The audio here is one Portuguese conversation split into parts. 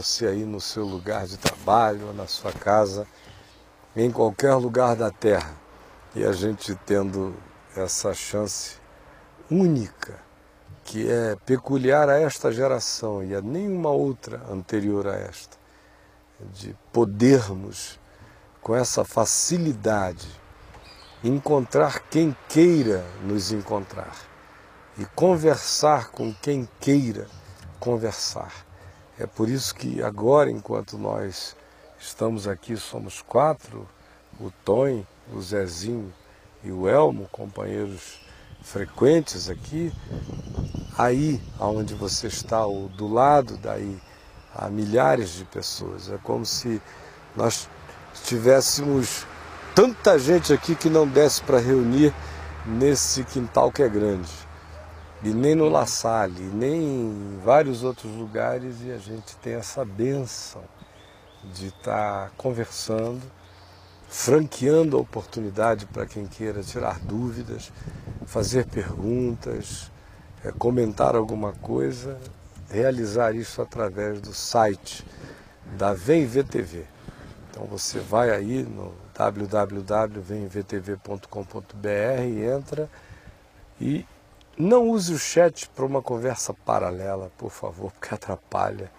você aí no seu lugar de trabalho, na sua casa, em qualquer lugar da Terra. E a gente tendo essa chance única, que é peculiar a esta geração e a nenhuma outra anterior a esta, de podermos, com essa facilidade, encontrar quem queira nos encontrar e conversar com quem queira conversar. É por isso que agora, enquanto nós estamos aqui, somos quatro, o Tom, o Zezinho e o Elmo, companheiros frequentes aqui, aí aonde você está, ou do lado daí, há milhares de pessoas. É como se nós tivéssemos tanta gente aqui que não desse para reunir nesse quintal que é grande. E nem no La Salle, nem em vários outros lugares, e a gente tem essa benção de estar tá conversando, franqueando a oportunidade para quem queira tirar dúvidas, fazer perguntas, é, comentar alguma coisa, realizar isso através do site da VemVTV. Então você vai aí no www.vemvtv.com.br, entra e não use o chat para uma conversa paralela, por favor, porque atrapalha.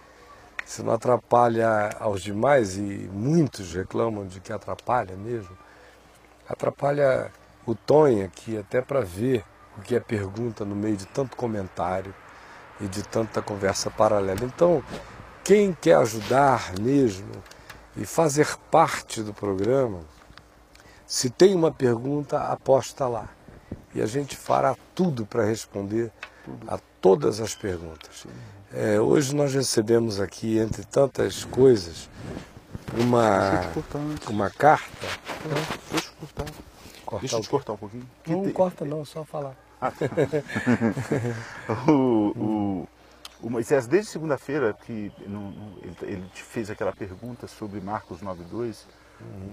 Se não atrapalha aos demais, e muitos reclamam de que atrapalha mesmo, atrapalha o Tonho aqui até para ver o que é pergunta no meio de tanto comentário e de tanta conversa paralela. Então, quem quer ajudar mesmo e fazer parte do programa, se tem uma pergunta, aposta lá. E a gente fará tudo para responder a todas as perguntas. É, hoje nós recebemos aqui, entre tantas coisas, uma, uma carta. deixa eu cortar. Cortar deixa eu te cortar um pouquinho. Não, não corta não, só falar. Ah, tá. o, o, o, Moisés, desde segunda-feira, que ele, ele te fez aquela pergunta sobre Marcos 9.2,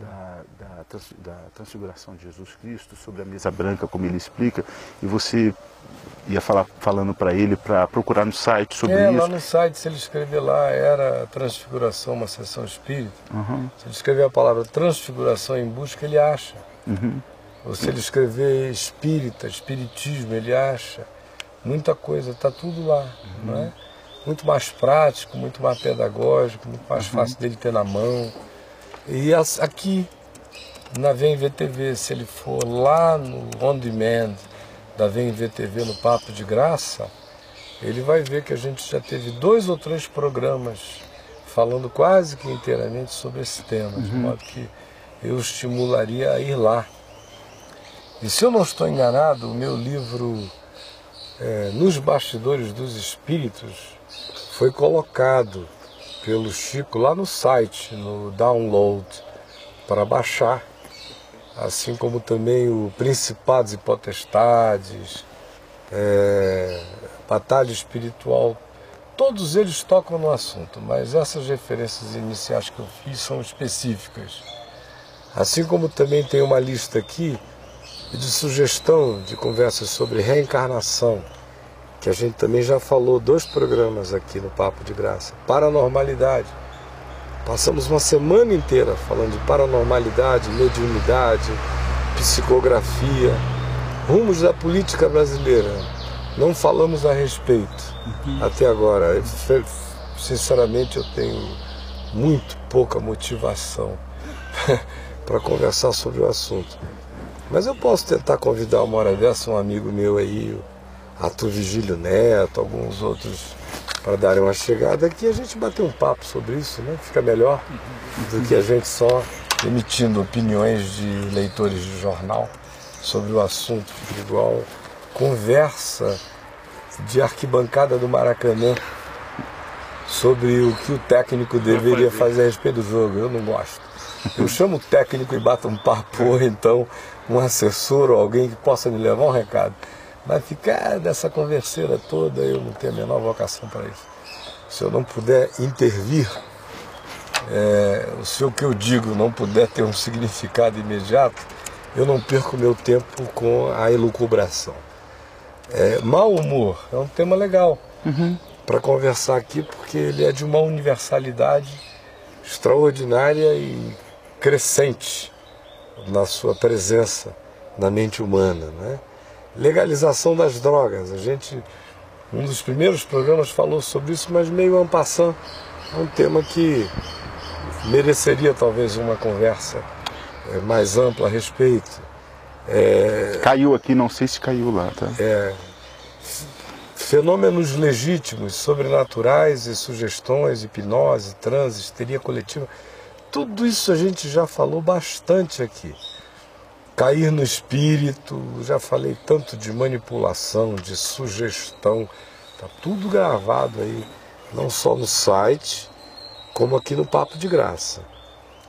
da, da, da, transfiguração de Jesus Cristo, sobre a mesa branca, como ele explica, e você ia falar falando para ele para procurar no site sobre é, isso. lá no site, se ele escrever lá, era transfiguração, uma sessão espírita, uhum. se ele escrever a palavra transfiguração em busca, ele acha. Uhum. Ou se ele escrever espírita, espiritismo, ele acha. Muita coisa, está tudo lá, uhum. não é? Muito mais prático, muito mais pedagógico, muito mais uhum. fácil dele ter na mão. E aqui na VMVTV, se ele for lá no On Demand da VMVTV no Papo de Graça, ele vai ver que a gente já teve dois ou três programas falando quase que inteiramente sobre esse tema, uhum. de modo que eu estimularia a ir lá. E se eu não estou enganado, o meu livro é, Nos Bastidores dos Espíritos foi colocado pelo Chico lá no site, no download, para baixar. Assim como também o Principados e Potestades, é, Batalha Espiritual, todos eles tocam no assunto, mas essas referências iniciais que eu fiz são específicas. Assim como também tem uma lista aqui de sugestão de conversas sobre reencarnação, que a gente também já falou dois programas aqui no Papo de Graça. Paranormalidade. Passamos uma semana inteira falando de paranormalidade, mediunidade, psicografia, rumos da política brasileira. Não falamos a respeito uhum. até agora. Sinceramente, eu tenho muito pouca motivação para conversar sobre o assunto. Mas eu posso tentar convidar uma hora dessa um amigo meu aí, Arthur Vigílio Neto, alguns outros para darem uma chegada aqui a gente bater um papo sobre isso, né? Fica melhor do que a gente só emitindo opiniões de leitores de jornal sobre o assunto, igual conversa de arquibancada do Maracanã sobre o que o técnico deveria fazer a respeito do jogo. Eu não gosto. Eu chamo o técnico e bato um papo, ou então um assessor ou alguém que possa me levar um recado. Mas ficar dessa converseira toda, eu não tenho a menor vocação para isso. Se eu não puder intervir, é, se o que eu digo não puder ter um significado imediato, eu não perco meu tempo com a elucubração. É, mau humor é um tema legal. Uhum. para conversar aqui, porque ele é de uma universalidade extraordinária e crescente na sua presença na mente humana. Né? Legalização das drogas. A gente, um dos primeiros programas falou sobre isso, mas meio ampassando. É um tema que mereceria talvez uma conversa é, mais ampla a respeito. É, caiu aqui, não sei se caiu lá, tá? É, fenômenos legítimos, sobrenaturais e sugestões, hipnose, transe, histeria coletiva, tudo isso a gente já falou bastante aqui. Cair no espírito, já falei tanto de manipulação, de sugestão, tá tudo gravado aí, não só no site, como aqui no Papo de Graça.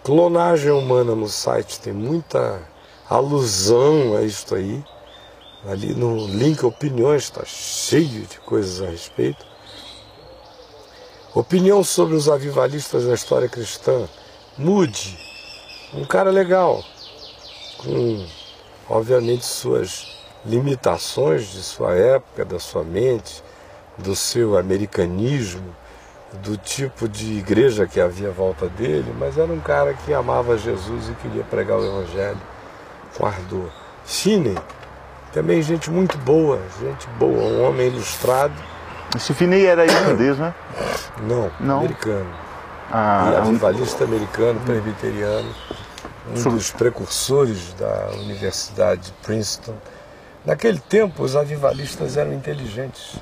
Clonagem humana no site tem muita alusão a isto aí. Ali no link Opiniões está cheio de coisas a respeito. Opinião sobre os avivalistas da história cristã. Mude. Um cara legal. Com, obviamente, suas limitações de sua época, da sua mente, do seu americanismo, do tipo de igreja que havia à volta dele, mas era um cara que amava Jesus e queria pregar o Evangelho com ardor. Finney também gente muito boa, gente boa, um homem ilustrado. Esse Finney era irlandês, né? Não, Não. americano. Ah, e avivalista um... americano, presbiteriano, um dos precursores da Universidade de Princeton. Naquele tempo, os avivalistas eram inteligentes,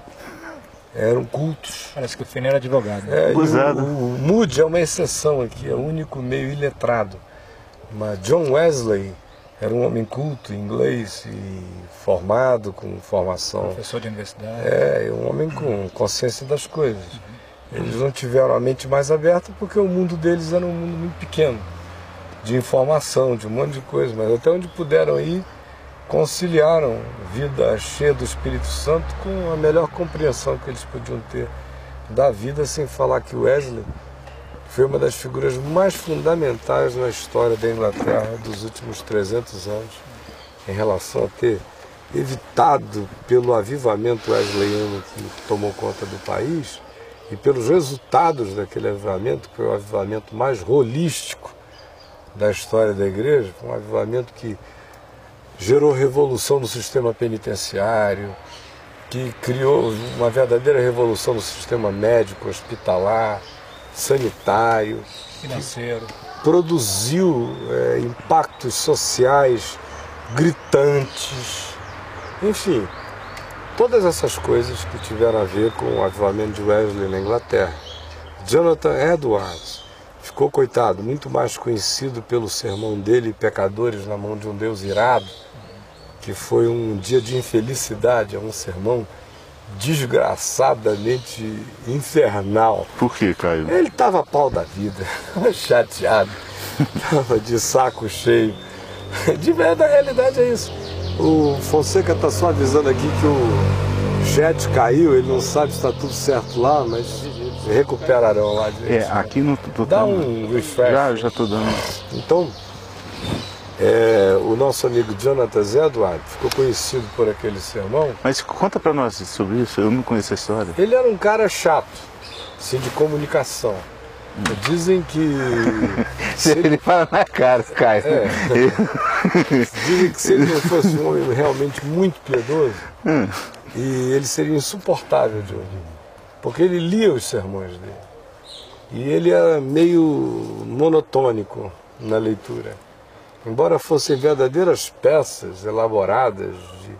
eram cultos. Parece que o Finney era advogado. Né? É, o, o, o Moody é uma exceção aqui, é o único meio iletrado. Mas John Wesley era um homem culto, inglês e formado, com formação. Professor de universidade. É, um homem com consciência das coisas. Uhum. Eles não tiveram a mente mais aberta porque o mundo deles era um mundo muito pequeno de informação, de um monte de coisa, mas até onde puderam ir, conciliaram vida cheia do Espírito Santo com a melhor compreensão que eles podiam ter da vida, sem falar que Wesley foi uma das figuras mais fundamentais na história da Inglaterra dos últimos 300 anos, em relação a ter evitado pelo avivamento wesleyano que tomou conta do país e pelos resultados daquele avivamento, que foi o avivamento mais holístico da história da igreja, foi um avivamento que gerou revolução no sistema penitenciário, que criou uma verdadeira revolução no sistema médico, hospitalar, sanitário, financeiro, produziu é, impactos sociais gritantes, enfim, todas essas coisas que tiveram a ver com o avivamento de Wesley na Inglaterra. Jonathan Edwards ficou, coitado, muito mais conhecido pelo sermão dele, Pecadores na mão de um Deus irado, que foi um dia de infelicidade, é um sermão desgraçadamente infernal. Por que, Caio? Ele estava pau da vida, chateado, estava de saco cheio. De verdade, a realidade é isso. O Fonseca está só avisando aqui que o jet caiu, ele não sabe se está tudo certo lá, mas recuperarão lá. É, aqui no. Dá um refresh. Já, já estou dando. Então, é, o nosso amigo Jonathan Edward ficou conhecido por aquele sermão. Mas conta para nós sobre isso, eu não conheço a história. Ele era um cara chato, assim, de comunicação. Dizem que. se ele... ele fala na cara, Caio. É. Dizem que se ele não fosse um homem realmente muito piedoso, hum. e ele seria insuportável de ouvir. Porque ele lia os sermões dele. E ele era meio monotônico na leitura. Embora fossem verdadeiras peças elaboradas de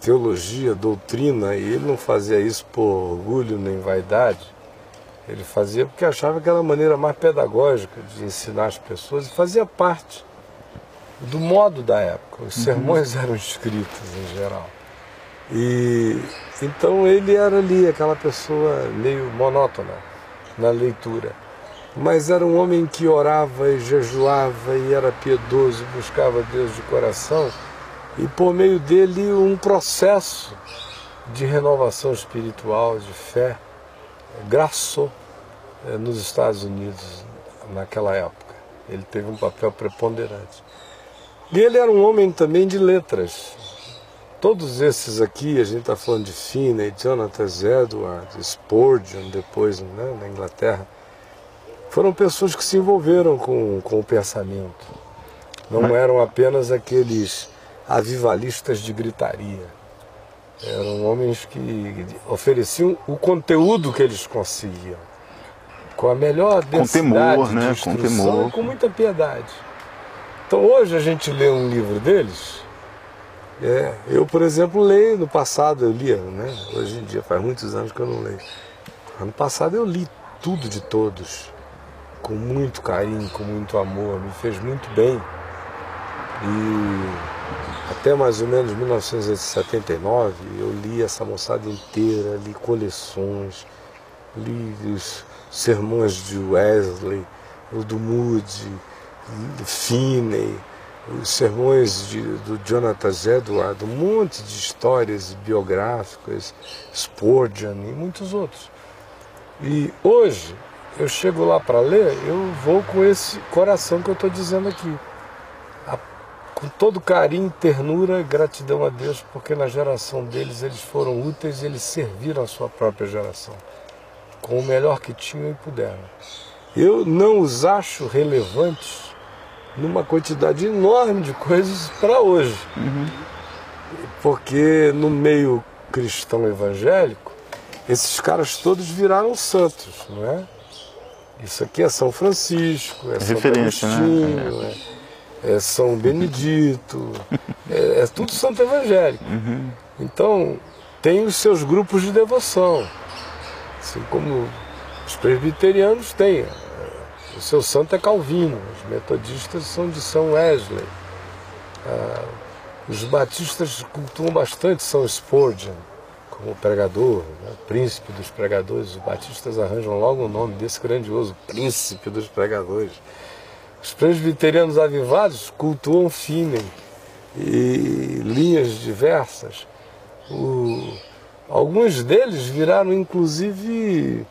teologia, doutrina, e ele não fazia isso por orgulho nem vaidade, ele fazia porque achava que era a maneira mais pedagógica de ensinar as pessoas e fazia parte do modo da época. Os uhum. sermões eram escritos em geral. E então ele era ali aquela pessoa meio monótona na leitura mas era um homem que orava e jejuava e era piedoso, buscava Deus de coração, e por meio dele um processo de renovação espiritual, de fé, graçou eh, nos Estados Unidos naquela época. Ele teve um papel preponderante. E ele era um homem também de letras. Todos esses aqui, a gente está falando de Finney, Jonathan Edwards, Spurgeon, depois né, na Inglaterra, foram pessoas que se envolveram com, com o pensamento. Não Mas... eram apenas aqueles avivalistas de gritaria. Eram homens que ofereciam o conteúdo que eles conseguiam. Com a melhor densidade com temor, né? de com temor. e com muita piedade. Então hoje a gente lê um livro deles. É, eu, por exemplo, leio no passado, eu lia, né? Hoje em dia faz muitos anos que eu não leio. Ano passado eu li tudo de todos, com muito carinho, com muito amor, me fez muito bem. E até mais ou menos 1979 eu li essa moçada inteira, li coleções, li os sermões de Wesley, o do Moody, Finney, os sermões de, do Jonathan Edwards, um monte de histórias biográficas, Spurgeon e muitos outros. E hoje eu chego lá para ler, eu vou com esse coração que eu estou dizendo aqui com todo carinho, ternura, gratidão a Deus, porque na geração deles eles foram úteis e eles serviram a sua própria geração com o melhor que tinham e puderam. Eu não os acho relevantes numa quantidade enorme de coisas para hoje. Uhum. Porque no meio cristão evangélico, esses caras todos viraram santos, não é? Isso aqui é São Francisco, é São Referência, né? Agostinho, né? é é São Benedito, é, é, tudo santo evangélico. Uhum. Então, tem os seus grupos de devoção, assim como os presbiterianos têm. O seu santo é Calvino, os metodistas são de São Wesley. Ah, os batistas cultuam bastante São Spurgeon como pregador, né? príncipe dos pregadores. Os batistas arranjam logo o nome desse grandioso príncipe dos pregadores. Os presbiterianos avivados cultuam Finney e linhas diversas. O, alguns deles viraram inclusive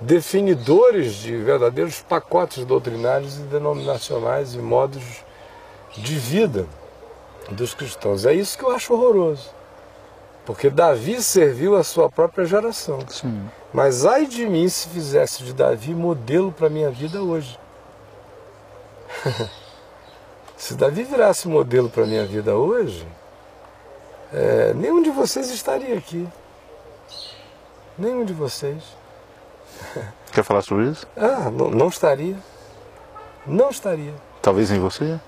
definidores de verdadeiros pacotes doutrinários e denominacionais e modos de vida dos cristãos. É isso que eu acho horroroso. Porque Davi serviu a sua própria geração. Sim. Mas ai de mim se fizesse de Davi modelo para a minha vida hoje. Se Davi virasse modelo para a minha vida hoje, é, nenhum de vocês estaria aqui. Nenhum de vocês. Quer falar sobre isso? Ah, não, não estaria. Não estaria. Talvez em você?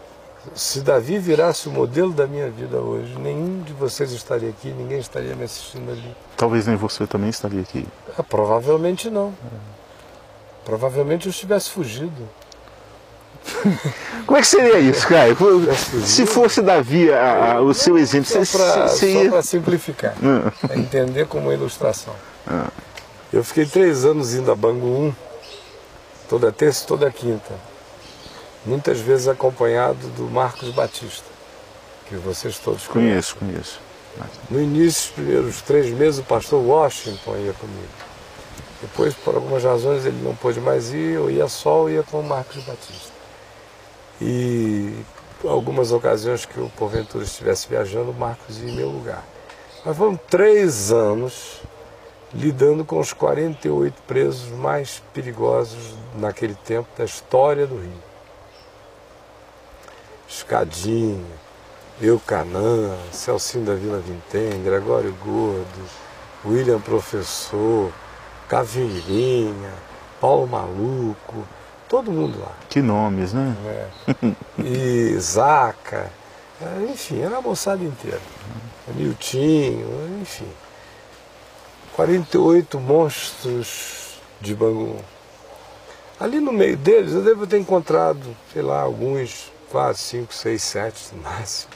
Se Davi virasse o modelo da minha vida hoje, nenhum de vocês estaria aqui, ninguém estaria me assistindo ali. Talvez nem você também estaria aqui. Ah, provavelmente não. Provavelmente eu estivesse fugido. Como é que seria isso, Caio? Se fosse Davi a, a, o seu exemplo, só para simplificar, ah. para entender como ilustração. Ah. Eu fiquei três anos indo a Bangu 1, toda terça e toda quinta, muitas vezes acompanhado do Marcos Batista, que vocês todos conhecem. Conheço, conheço. No início, os primeiros três meses, o pastor Washington ia comigo. Depois, por algumas razões, ele não pôde mais ir, eu ia só, eu ia com o Marcos Batista. E algumas ocasiões que eu porventura estivesse viajando, o Marcos ia em meu lugar. Mas foram três anos lidando com os 48 presos mais perigosos naquele tempo da história do Rio. Escadinha, Eucanã, Celcinho da Vila Vintém, Gregório Gordo, William Professor, Caveirinha, Paulo Maluco, todo mundo lá. Que nomes, né? É. E Zaca, enfim, era a moçada inteira. Miltinho, enfim. 48 monstros de Bangu. Ali no meio deles eu devo ter encontrado, sei lá, alguns, quase 5, 6, 7 no máximo,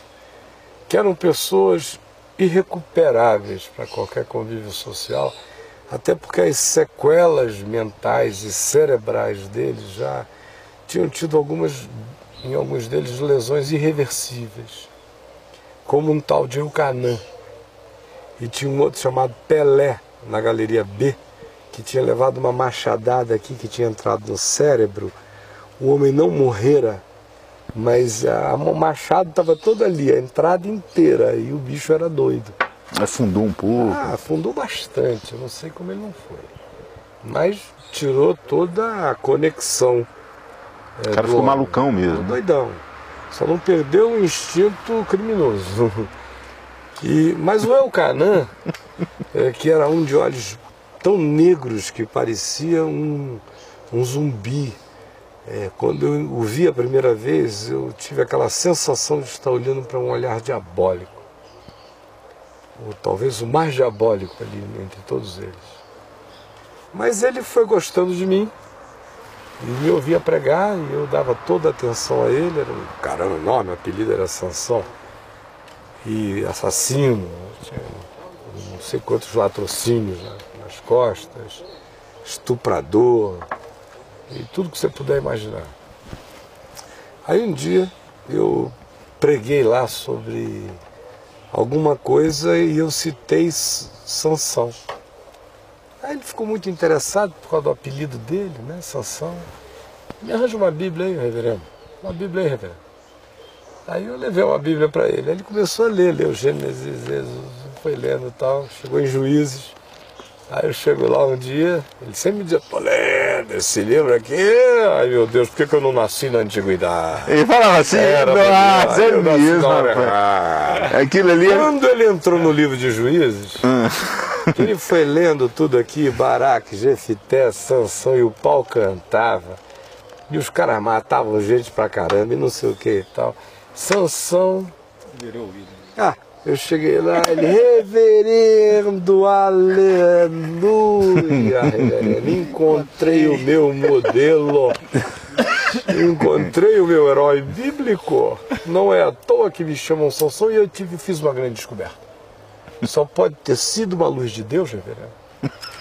que eram pessoas irrecuperáveis para qualquer convívio social até porque as sequelas mentais e cerebrais deles já tinham tido algumas, em alguns deles, lesões irreversíveis, como um tal de Eucanã. E tinha um outro chamado Pelé, na galeria B, que tinha levado uma machadada aqui que tinha entrado no cérebro. O homem não morrera Mas a, o machado estava todo ali, a entrada inteira, e o bicho era doido. Afundou um pouco. Ah, afundou bastante, eu não sei como ele não foi. Mas tirou toda a conexão. o cara ficou homem. malucão mesmo. Doidão. Só não perdeu o instinto criminoso. E, mas o Elcanã, é, que era um de olhos tão negros que parecia um, um zumbi, é, quando eu o vi a primeira vez, eu tive aquela sensação de estar olhando para um olhar diabólico. Ou talvez o mais diabólico ali entre todos eles. Mas ele foi gostando de mim e me ouvia pregar e eu dava toda a atenção a ele. Era um caramba enorme, o apelido era Sansão. E assassino, não sei quantos latrocínios nas costas, estuprador, e tudo que você puder imaginar. Aí um dia eu preguei lá sobre alguma coisa e eu citei Sansão. Aí ele ficou muito interessado por causa do apelido dele, né? Sansão. Me arranja uma Bíblia aí, reverendo. Uma Bíblia aí, reverendo. Aí eu levei uma Bíblia para ele. Aí ele começou a ler, leu Gênesis, Jesus, foi lendo e tal, chegou em Juízes. Aí eu chego lá um dia, ele sempre me dizia, pô, lendo esse livro aqui, ai meu Deus, por que, que eu não nasci na antiguidade? Ele falava assim, Era nossa, é mesmo, Aquilo ali... É- Quando ele entrou no livro de Juízes, hum. ele foi lendo tudo aqui, Baraque, Jefité, Sansão, e o pau cantava, e os caras matavam gente pra caramba, e não sei o que e tal. Sansão... Virou o. Ah, eu cheguei lá, ele, reverendo, aleluia. Encontrei o meu modelo, encontrei o meu herói bíblico. Não é à toa que me chamam Sansão e eu tive, fiz uma grande descoberta. Só pode ter sido uma luz de Deus, reverendo.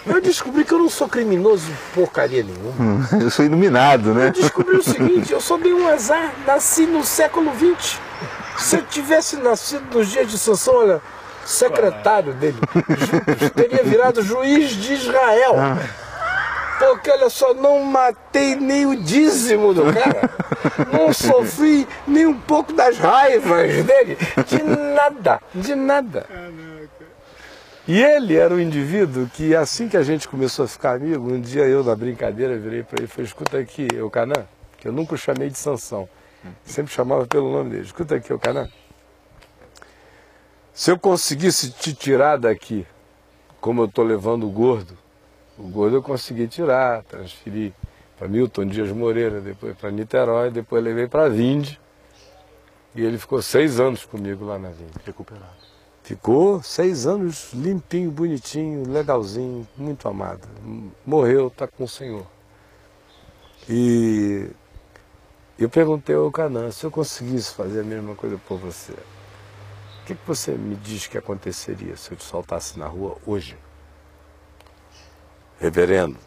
Eu descobri que eu não sou criminoso porcaria nenhuma. Eu sou iluminado, né? Eu descobri o seguinte, eu só dei um azar, nasci no século XX. Se eu tivesse nascido nos dias de Sansão, olha, secretário dele, teria virado juiz de Israel. Porque olha só, não matei nem o dízimo do cara. Não sofri nem um pouco das raivas dele. De nada, de nada. E ele era um indivíduo que, assim que a gente começou a ficar amigo, um dia eu, na brincadeira, virei para ele e falei: escuta aqui, eu Canã, que eu nunca o chamei de Sansão. Sempre chamava pelo nome dele. Escuta aqui, o canal. Se eu conseguisse te tirar daqui, como eu estou levando o gordo, o gordo eu consegui tirar, transferir para Milton Dias Moreira, depois para Niterói, depois levei para Vinde. E ele ficou seis anos comigo lá na Vinde. Recuperado. Ficou seis anos limpinho, bonitinho, legalzinho, muito amado. Morreu, está com o Senhor. E eu perguntei ao Canã, se eu conseguisse fazer a mesma coisa por você, o que, que você me diz que aconteceria se eu te soltasse na rua hoje? Reverendo,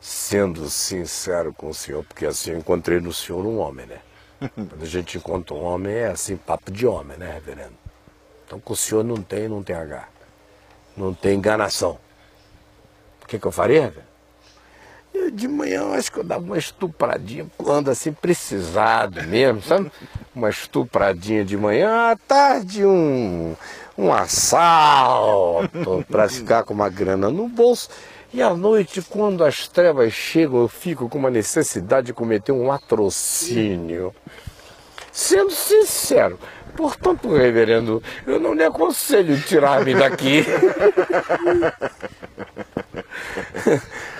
sendo sincero com o senhor, porque assim eu encontrei no senhor um homem, né? Quando a gente encontra um homem é assim, papo de homem, né, reverendo? Então com o senhor não tem, não tem H. Não tem enganação. O que, que eu faria, reverendo? de manhã eu acho que eu dava uma estupradinha, ando assim precisado mesmo, sabe? Uma estupradinha de manhã, à tarde um, um assalto para ficar com uma grana no bolso. E à noite, quando as trevas chegam, eu fico com uma necessidade de cometer um latrocínio. Sendo sincero, portanto, reverendo, eu não lhe aconselho tirar-me daqui.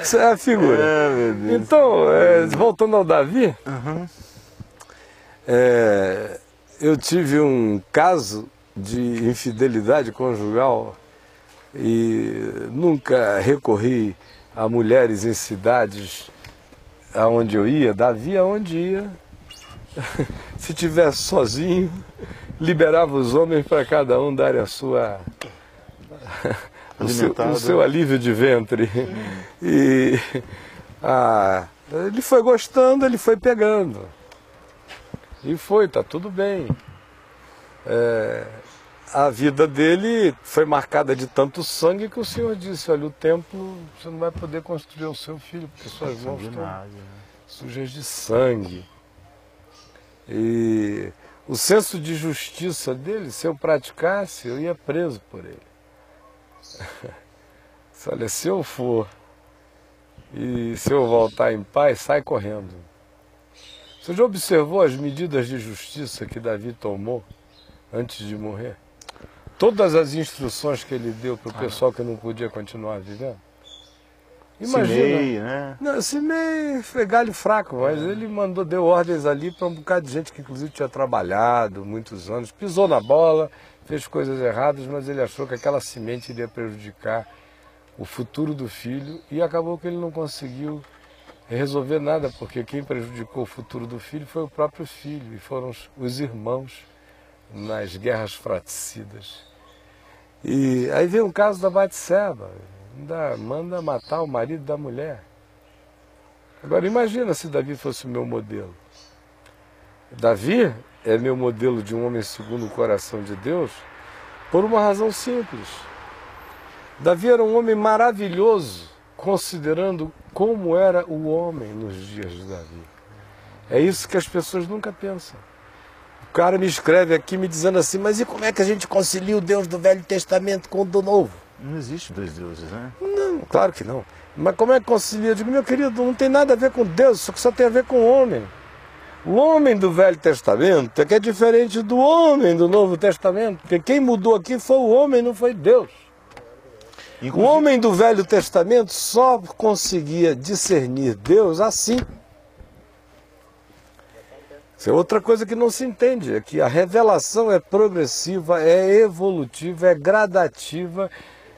Isso é a figura. É, então, é, voltando ao Davi, uhum. é, eu tive um caso de infidelidade conjugal e nunca recorri a mulheres em cidades aonde eu ia, Davi aonde ia, se tivesse sozinho, liberava os homens para cada um dar a sua o seu, o seu, alívio de ventre. E ah, ele foi gostando, ele foi pegando. E foi, tá tudo bem. É, a vida dele foi marcada de tanto sangue que o Senhor disse, olha, o templo você não vai poder construir o seu filho, porque suas mãos estão né? sujas de sangue. E o senso de justiça dele, se eu praticasse, eu ia preso por ele. Olha, se eu for e se eu voltar em paz, sai correndo. Você já observou as medidas de justiça que Davi tomou antes de morrer? Todas as instruções que ele deu para o pessoal que não podia continuar vivendo? Imagina. né? Não, Simei foi galho fraco, mas ele mandou, deu ordens ali para um bocado de gente que inclusive tinha trabalhado muitos anos, pisou na bola, fez coisas erradas, mas ele achou que aquela semente iria prejudicar o futuro do filho e acabou que ele não conseguiu resolver nada, porque quem prejudicou o futuro do filho foi o próprio filho e foram os irmãos nas guerras fratricidas. E aí vem o caso da Batseba, manda matar o marido da mulher. Agora imagina se Davi fosse o meu modelo. Davi é meu modelo de um homem segundo o coração de Deus por uma razão simples. Davi era um homem maravilhoso, considerando como era o homem nos dias de Davi. É isso que as pessoas nunca pensam. O cara me escreve aqui me dizendo assim, mas e como é que a gente concilia o Deus do Velho Testamento com o do Novo? Não existe dois deuses, né? Não, claro que não. Mas como é que concilia? Eu digo, meu querido, não tem nada a ver com Deus, só que só tem a ver com o homem. O homem do Velho Testamento é que é diferente do homem do Novo Testamento, porque quem mudou aqui foi o homem, não foi Deus. Inclusive... O homem do Velho Testamento só conseguia discernir Deus assim. Isso é outra coisa que não se entende, é que a revelação é progressiva, é evolutiva, é gradativa,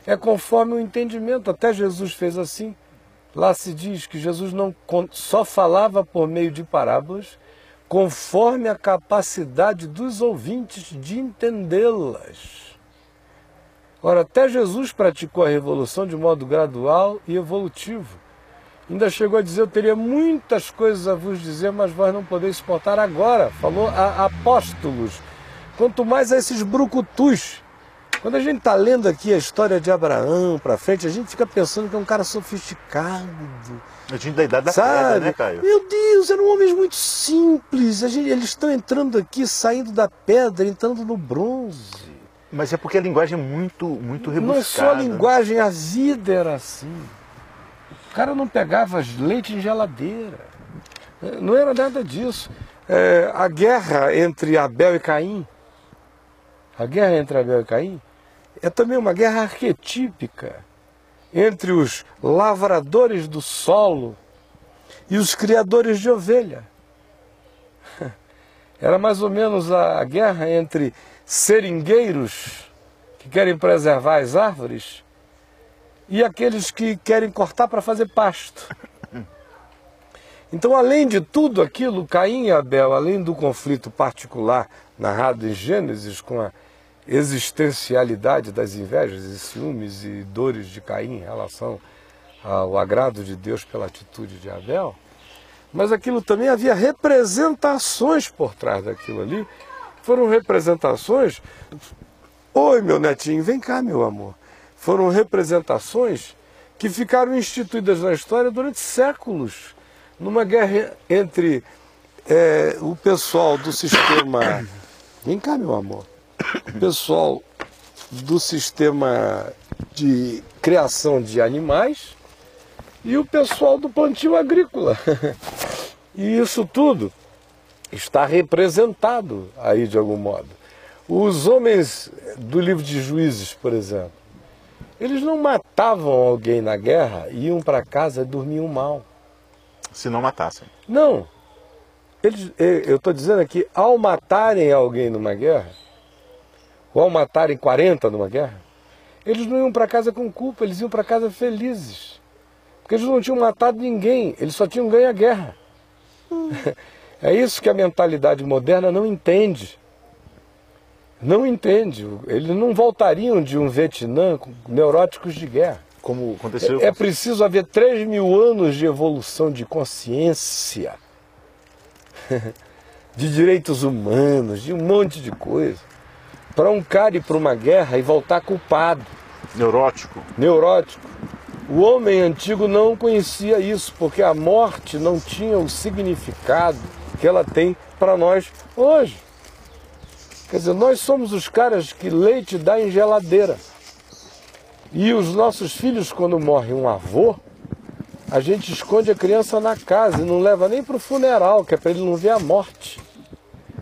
é conforme o entendimento. Até Jesus fez assim. Lá se diz que Jesus não só falava por meio de parábolas, conforme a capacidade dos ouvintes de entendê-las. Ora, até Jesus praticou a revolução de modo gradual e evolutivo. Ainda chegou a dizer: Eu teria muitas coisas a vos dizer, mas vós não podeis suportar agora. Falou a apóstolos. Quanto mais a esses brucutus quando a gente está lendo aqui a história de Abraão para frente, a gente fica pensando que é um cara sofisticado. A gente da idade da pedra, né, Caio? Meu Deus, eram homens muito simples. Gente, eles estão entrando aqui, saindo da pedra, entrando no bronze. Mas é porque a linguagem é muito, muito rebuscada. Não é só a linguagem, a vida era assim. O cara não pegava leite em geladeira. Não era nada disso. É, a guerra entre Abel e Caim, a guerra entre Abel e Caim, é também uma guerra arquetípica entre os lavradores do solo e os criadores de ovelha. Era mais ou menos a guerra entre seringueiros que querem preservar as árvores e aqueles que querem cortar para fazer pasto. Então, além de tudo aquilo, Caim e Abel, além do conflito particular narrado em Gênesis com a existencialidade das invejas e ciúmes e dores de Caim em relação ao agrado de Deus pela atitude de Abel, mas aquilo também havia representações por trás daquilo ali. Foram representações. Oi, meu netinho, vem cá, meu amor. Foram representações que ficaram instituídas na história durante séculos, numa guerra entre é, o pessoal do sistema. Vem cá, meu amor pessoal do sistema de criação de animais e o pessoal do plantio agrícola. E isso tudo está representado aí de algum modo. Os homens do livro de Juízes, por exemplo, eles não matavam alguém na guerra, iam para casa e dormiam mal. Se não matassem. Não. Eles, eu estou dizendo aqui, ao matarem alguém numa guerra, ou ao matarem 40 numa guerra, eles não iam para casa com culpa, eles iam para casa felizes. Porque eles não tinham matado ninguém, eles só tinham ganho a guerra. Hum. É isso que a mentalidade moderna não entende. Não entende. Eles não voltariam de um Vietnã com neuróticos de guerra. Como aconteceu. É, é preciso haver 3 mil anos de evolução de consciência, de direitos humanos, de um monte de coisa para um cara ir para uma guerra e voltar culpado. Neurótico. Neurótico. O homem antigo não conhecia isso, porque a morte não tinha o significado que ela tem para nós hoje. Quer dizer, nós somos os caras que leite dá em geladeira. E os nossos filhos, quando morre um avô, a gente esconde a criança na casa e não leva nem para o funeral, que é para ele não ver a morte.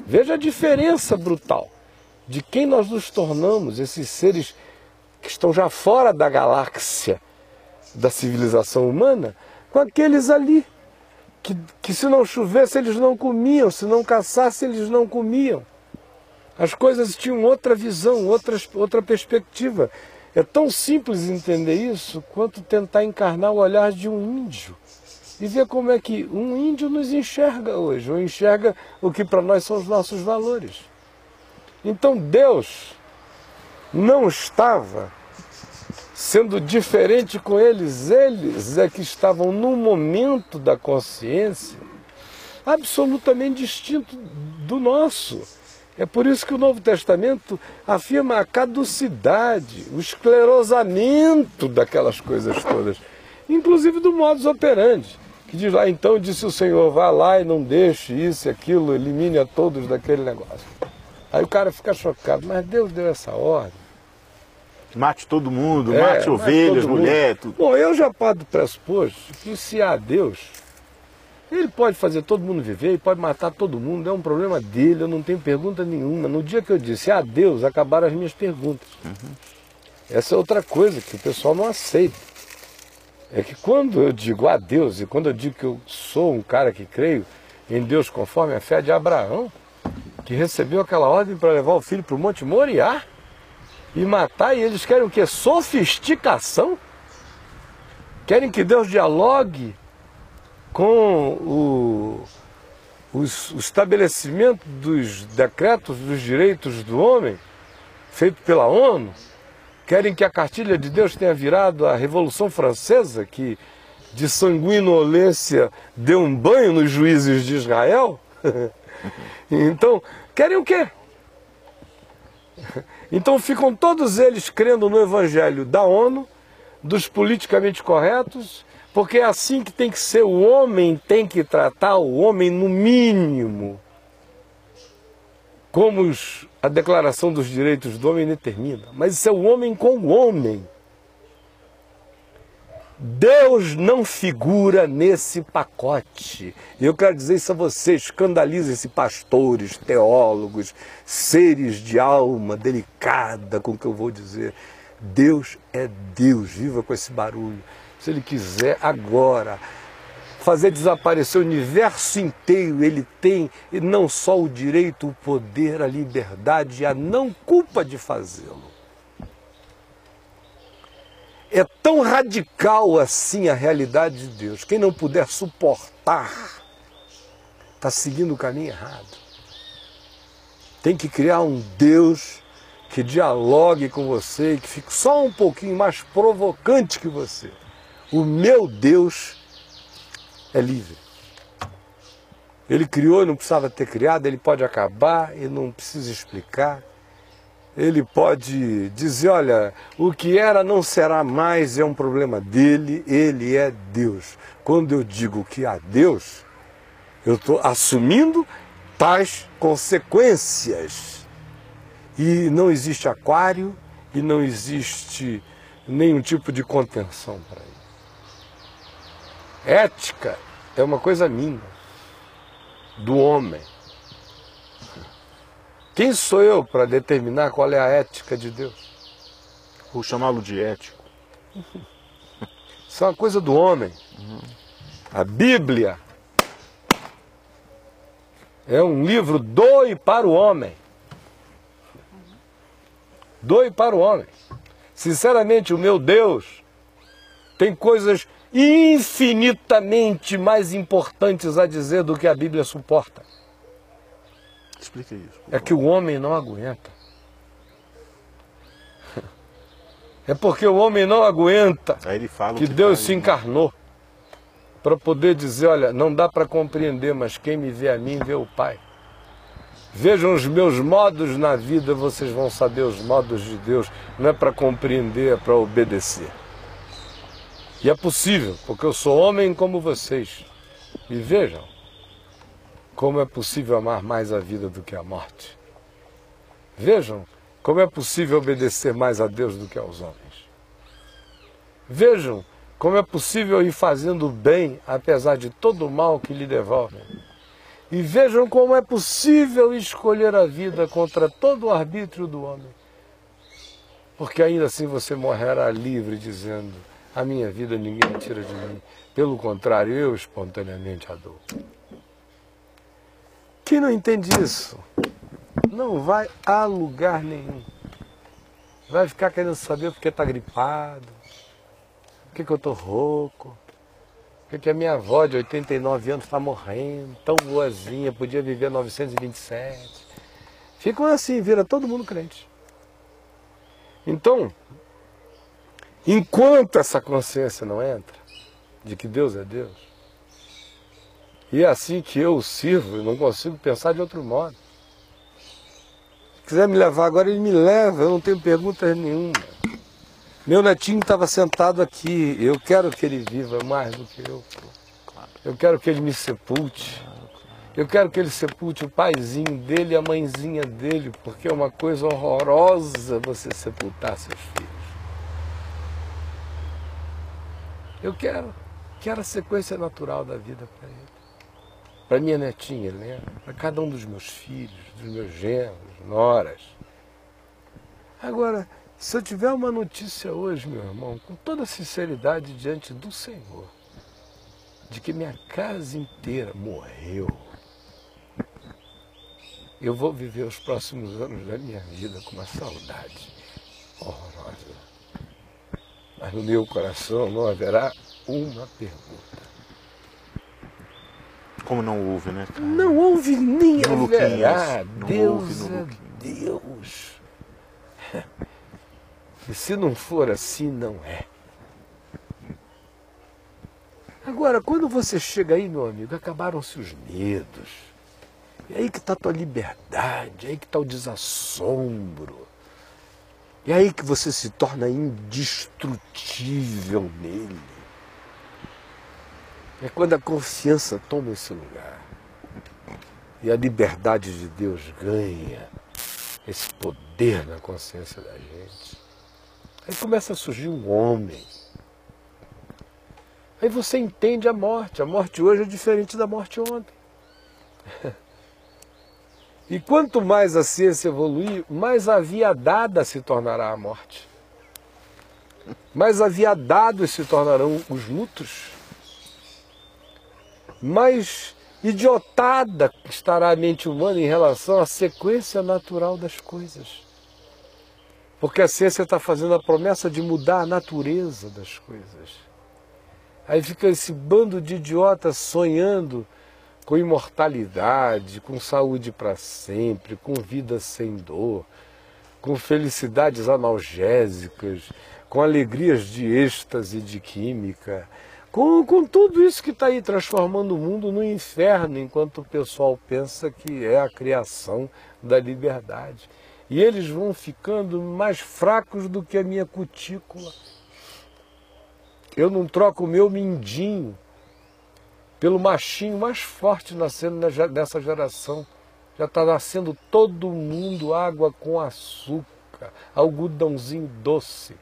Veja a diferença brutal de quem nós nos tornamos, esses seres que estão já fora da galáxia da civilização humana, com aqueles ali, que, que se não chovesse eles não comiam, se não caçasse eles não comiam. As coisas tinham outra visão, outra, outra perspectiva. É tão simples entender isso quanto tentar encarnar o olhar de um índio e ver como é que um índio nos enxerga hoje, ou enxerga o que para nós são os nossos valores. Então Deus não estava sendo diferente com eles, eles é que estavam no momento da consciência absolutamente distinto do nosso. É por isso que o Novo Testamento afirma a caducidade, o esclerosamento daquelas coisas todas, inclusive do modus operandi, que diz lá, então disse o Senhor, vá lá e não deixe isso e aquilo, elimine a todos daquele negócio. Aí o cara fica chocado, mas Deus deu essa ordem. Mate todo mundo, é, mate ovelhas, mulher, tudo. Bom, eu já parto do pressuposto que se há Deus, ele pode fazer todo mundo viver, ele pode matar todo mundo, é um problema dele, eu não tenho pergunta nenhuma. No dia que eu disse a Deus, acabaram as minhas perguntas. Uhum. Essa é outra coisa que o pessoal não aceita. É que quando eu digo a Deus, e quando eu digo que eu sou um cara que creio em Deus conforme a fé de Abraão, que recebeu aquela ordem para levar o filho para o Monte Moriá e matar, e eles querem o que? Sofisticação? Querem que Deus dialogue com o, o, o estabelecimento dos decretos dos direitos do homem, feito pela ONU, querem que a cartilha de Deus tenha virado a Revolução Francesa, que de sanguinolência deu um banho nos juízes de Israel? então, querem o quê? Então ficam todos eles crendo no evangelho da ONU, dos politicamente corretos, porque é assim que tem que ser, o homem tem que tratar o homem no mínimo, como os, a Declaração dos Direitos do Homem determina. Mas isso é o homem com o homem. Deus não figura nesse pacote. E eu quero dizer isso a vocês: escandalizem-se pastores, teólogos, seres de alma delicada com o que eu vou dizer. Deus é Deus, viva com esse barulho se ele quiser agora fazer desaparecer o universo inteiro, ele tem não só o direito, o poder, a liberdade e a não culpa de fazê-lo. É tão radical assim a realidade de Deus. Quem não puder suportar está seguindo o caminho errado. Tem que criar um Deus que dialogue com você e que fique só um pouquinho mais provocante que você. O meu Deus é livre. Ele criou e não precisava ter criado, ele pode acabar e não precisa explicar. Ele pode dizer: olha, o que era não será mais, é um problema dele, ele é Deus. Quando eu digo que há Deus, eu estou assumindo tais consequências. E não existe aquário e não existe nenhum tipo de contenção para ele. Ética é uma coisa minha, do homem. Quem sou eu para determinar qual é a ética de Deus? Vou chamá-lo de ético. Isso é uma coisa do homem. A Bíblia é um livro do e para o homem. Do e para o homem. Sinceramente, o meu Deus tem coisas infinitamente mais importantes a dizer do que a Bíblia suporta. Explica isso. É que o homem não aguenta. É porque o homem não aguenta que, que Deus se né? encarnou para poder dizer, olha, não dá para compreender, mas quem me vê a mim vê o Pai. Vejam os meus modos na vida, vocês vão saber os modos de Deus. Não é para compreender, é para obedecer. E é possível, porque eu sou homem como vocês. E vejam, como é possível amar mais a vida do que a morte. Vejam como é possível obedecer mais a Deus do que aos homens. Vejam como é possível ir fazendo bem apesar de todo o mal que lhe devolvem. E vejam como é possível escolher a vida contra todo o arbítrio do homem. Porque ainda assim você morrerá livre, dizendo: A minha vida ninguém tira de mim. Pelo contrário, eu espontaneamente a dou. Quem não entende isso não vai a lugar nenhum. Vai ficar querendo saber porque está gripado, porque que eu estou rouco, porque a minha avó de 89 anos está morrendo, tão boazinha, podia viver 927. Ficam assim, vira todo mundo crente. Então, enquanto essa consciência não entra, de que Deus é Deus, e é assim que eu o sirvo, eu não consigo pensar de outro modo. Se quiser me levar agora, ele me leva, eu não tenho perguntas nenhuma. Meu netinho estava sentado aqui, eu quero que ele viva mais do que eu. Eu quero que ele me sepulte. Eu quero que ele sepulte o paizinho dele e a mãezinha dele, porque é uma coisa horrorosa você sepultar seus filhos. Eu quero, quero a sequência natural da vida para ele. Para minha netinha Helena, para cada um dos meus filhos, dos meus genros, noras. Agora, se eu tiver uma notícia hoje, meu irmão, com toda sinceridade diante do Senhor, de que minha casa inteira morreu, eu vou viver os próximos anos da minha vida com uma saudade horrorosa. Mas no meu coração não haverá uma pergunta. Como não houve, né? Cara? Não houve nem No. Luquinhas, não Deus houve no é. Deus. E se não for assim, não é. Agora, quando você chega aí, meu amigo, acabaram-se os medos. E aí que está a tua liberdade, aí que está o desassombro. E aí que você se torna indestrutível nele. É quando a confiança toma esse lugar. E a liberdade de Deus ganha esse poder na consciência da gente. Aí começa a surgir um homem. Aí você entende a morte. A morte hoje é diferente da morte ontem. E quanto mais a ciência evoluir, mais aviadada se tornará a morte. Mais aviadados se tornarão os lutos. Mais idiotada estará a mente humana em relação à sequência natural das coisas. Porque a ciência está fazendo a promessa de mudar a natureza das coisas. Aí fica esse bando de idiotas sonhando com imortalidade, com saúde para sempre, com vida sem dor, com felicidades analgésicas, com alegrias de êxtase de química, com, com tudo isso que está aí transformando o mundo no inferno, enquanto o pessoal pensa que é a criação da liberdade. E eles vão ficando mais fracos do que a minha cutícula. Eu não troco o meu mindinho pelo machinho mais forte nascendo nessa geração. Já está nascendo todo mundo água com açúcar, algodãozinho doce,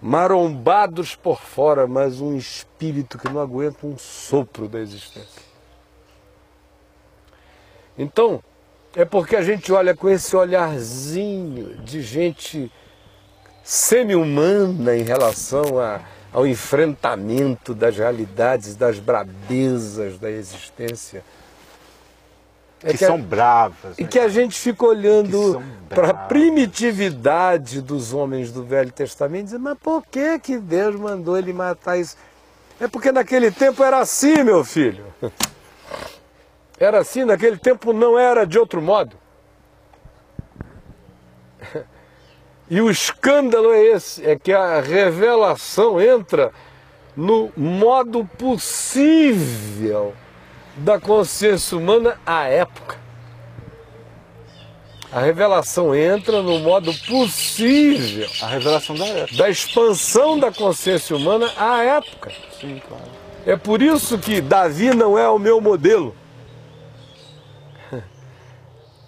marombados por fora, mas um espírito que não aguenta um sopro da existência. Então, é porque a gente olha com esse olharzinho de gente semi-humana em relação a ao enfrentamento das realidades, das brabezas da existência. É que, que, são a, bravas. E né? que a gente fica olhando para a primitividade dos homens do Velho Testamento e diz, mas por que, que Deus mandou ele matar isso? É porque naquele tempo era assim, meu filho. Era assim, naquele tempo não era de outro modo. E o escândalo é esse, é que a revelação entra no modo possível da consciência humana à época. A revelação entra no modo possível A revelação da época. da expansão da consciência humana à época. Sim, claro. É por isso que Davi não é o meu modelo.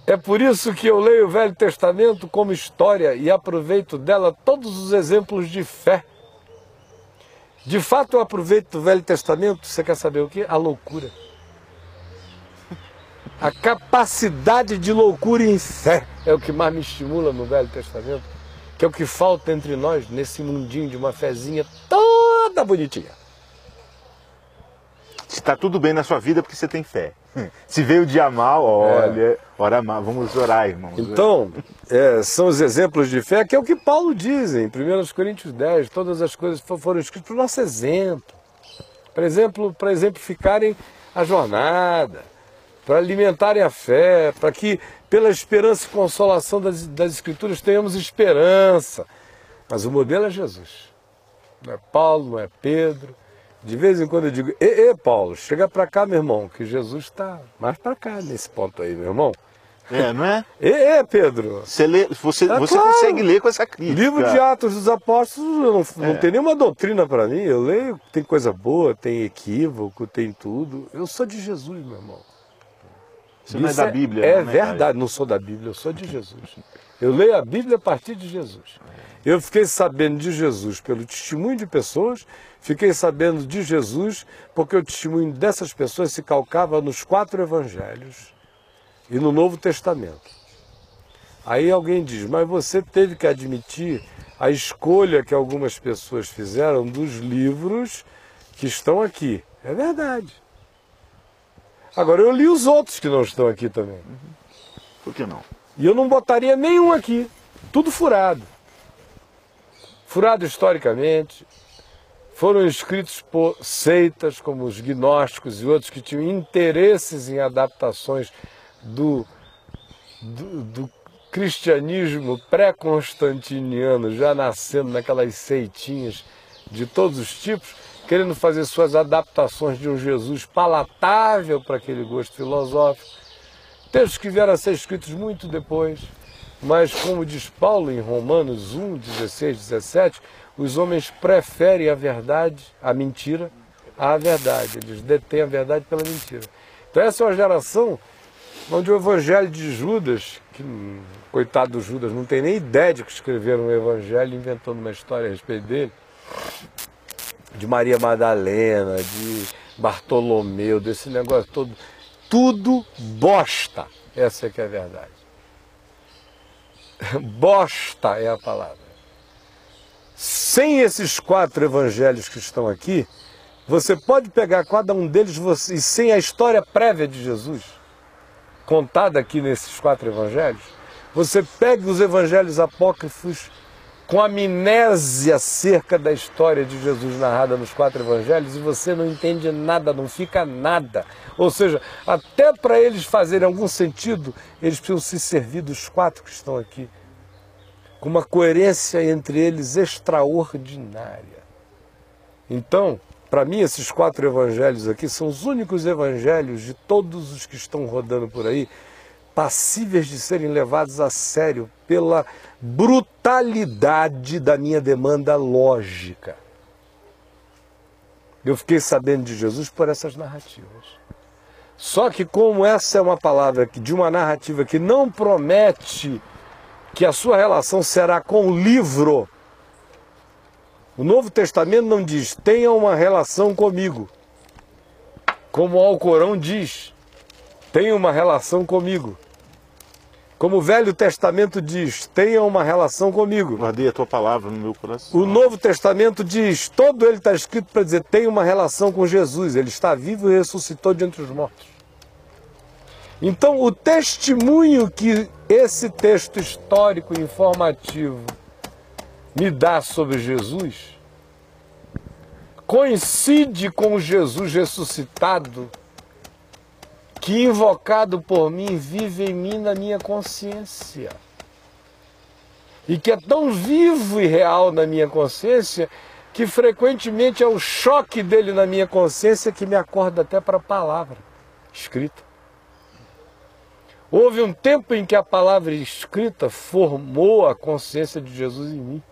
É por isso que eu leio o Velho Testamento como história e aproveito dela todos os exemplos de fé. De fato, eu aproveito do Velho Testamento, você quer saber o que? A loucura. A capacidade de loucura em fé é o que mais me estimula no Velho Testamento, que é o que falta entre nós nesse mundinho de uma fezinha toda bonitinha. Está tudo bem na sua vida porque você tem fé. Se veio o dia mal, olha, é. ora mal, vamos orar, irmãos. Então, é, são os exemplos de fé, que é o que Paulo diz em 1 Coríntios 10, todas as coisas foram escritas para o nosso exemplo. Por exemplo, para exemplificarem a jornada, para alimentarem a fé, para que pela esperança e consolação das, das Escrituras tenhamos esperança. Mas o modelo é Jesus. Não é Paulo, não é Pedro, de vez em quando eu digo, ê, ê Paulo, chega para cá, meu irmão, que Jesus está mais para cá nesse ponto aí, meu irmão. É, não é? ê Pedro. Você, lê, você, é, você claro. consegue ler com essa crítica. Livro de Atos dos Apóstolos não, é. não tem nenhuma doutrina para mim. Eu leio, tem coisa boa, tem equívoco, tem tudo. Eu sou de Jesus, meu irmão. Você não é da Bíblia. É, é verdade, não sou da Bíblia, eu sou de Jesus. Eu leio a Bíblia a partir de Jesus. Eu fiquei sabendo de Jesus pelo testemunho de pessoas Fiquei sabendo de Jesus porque o testemunho dessas pessoas se calcava nos quatro evangelhos e no Novo Testamento. Aí alguém diz, mas você teve que admitir a escolha que algumas pessoas fizeram dos livros que estão aqui. É verdade. Agora eu li os outros que não estão aqui também. Por que não? E eu não botaria nenhum aqui. Tudo furado. Furado historicamente, foram escritos por seitas como os gnósticos e outros que tinham interesses em adaptações do, do, do cristianismo pré-constantiniano, já nascendo naquelas seitinhas de todos os tipos, querendo fazer suas adaptações de um Jesus palatável para aquele gosto filosófico. Textos que vieram a ser escritos muito depois, mas como diz Paulo em Romanos 1, 16, 17, os homens preferem a verdade, a mentira, à verdade. Eles detêm a verdade pela mentira. Então essa é uma geração onde o evangelho de Judas, que coitado do Judas, não tem nem ideia de que escreveram um evangelho inventando uma história a respeito dele, de Maria Madalena, de Bartolomeu, desse negócio todo, tudo bosta. Essa é que é a verdade. Bosta é a palavra. Sem esses quatro evangelhos que estão aqui, você pode pegar cada um deles você, e sem a história prévia de Jesus, contada aqui nesses quatro evangelhos, você pega os evangelhos apócrifos com amnésia acerca da história de Jesus narrada nos quatro evangelhos e você não entende nada, não fica nada. Ou seja, até para eles fazerem algum sentido, eles precisam se servir dos quatro que estão aqui com uma coerência entre eles extraordinária. Então, para mim, esses quatro evangelhos aqui são os únicos evangelhos de todos os que estão rodando por aí passíveis de serem levados a sério pela brutalidade da minha demanda lógica. Eu fiquei sabendo de Jesus por essas narrativas. Só que como essa é uma palavra que, de uma narrativa que não promete que a sua relação será com o livro. O Novo Testamento não diz, tenha uma relação comigo. Como o Alcorão diz, tenha uma relação comigo. Como o Velho Testamento diz, tenha uma relação comigo. Guardei a tua palavra no meu coração. O Novo Testamento diz, todo ele está escrito para dizer, tenha uma relação com Jesus. Ele está vivo e ressuscitou de entre os mortos. Então, o testemunho que esse texto histórico informativo me dá sobre Jesus coincide com Jesus ressuscitado, que invocado por mim vive em mim na minha consciência. E que é tão vivo e real na minha consciência que frequentemente é o choque dele na minha consciência que me acorda até para a palavra escrita. Houve um tempo em que a palavra escrita formou a consciência de Jesus em mim.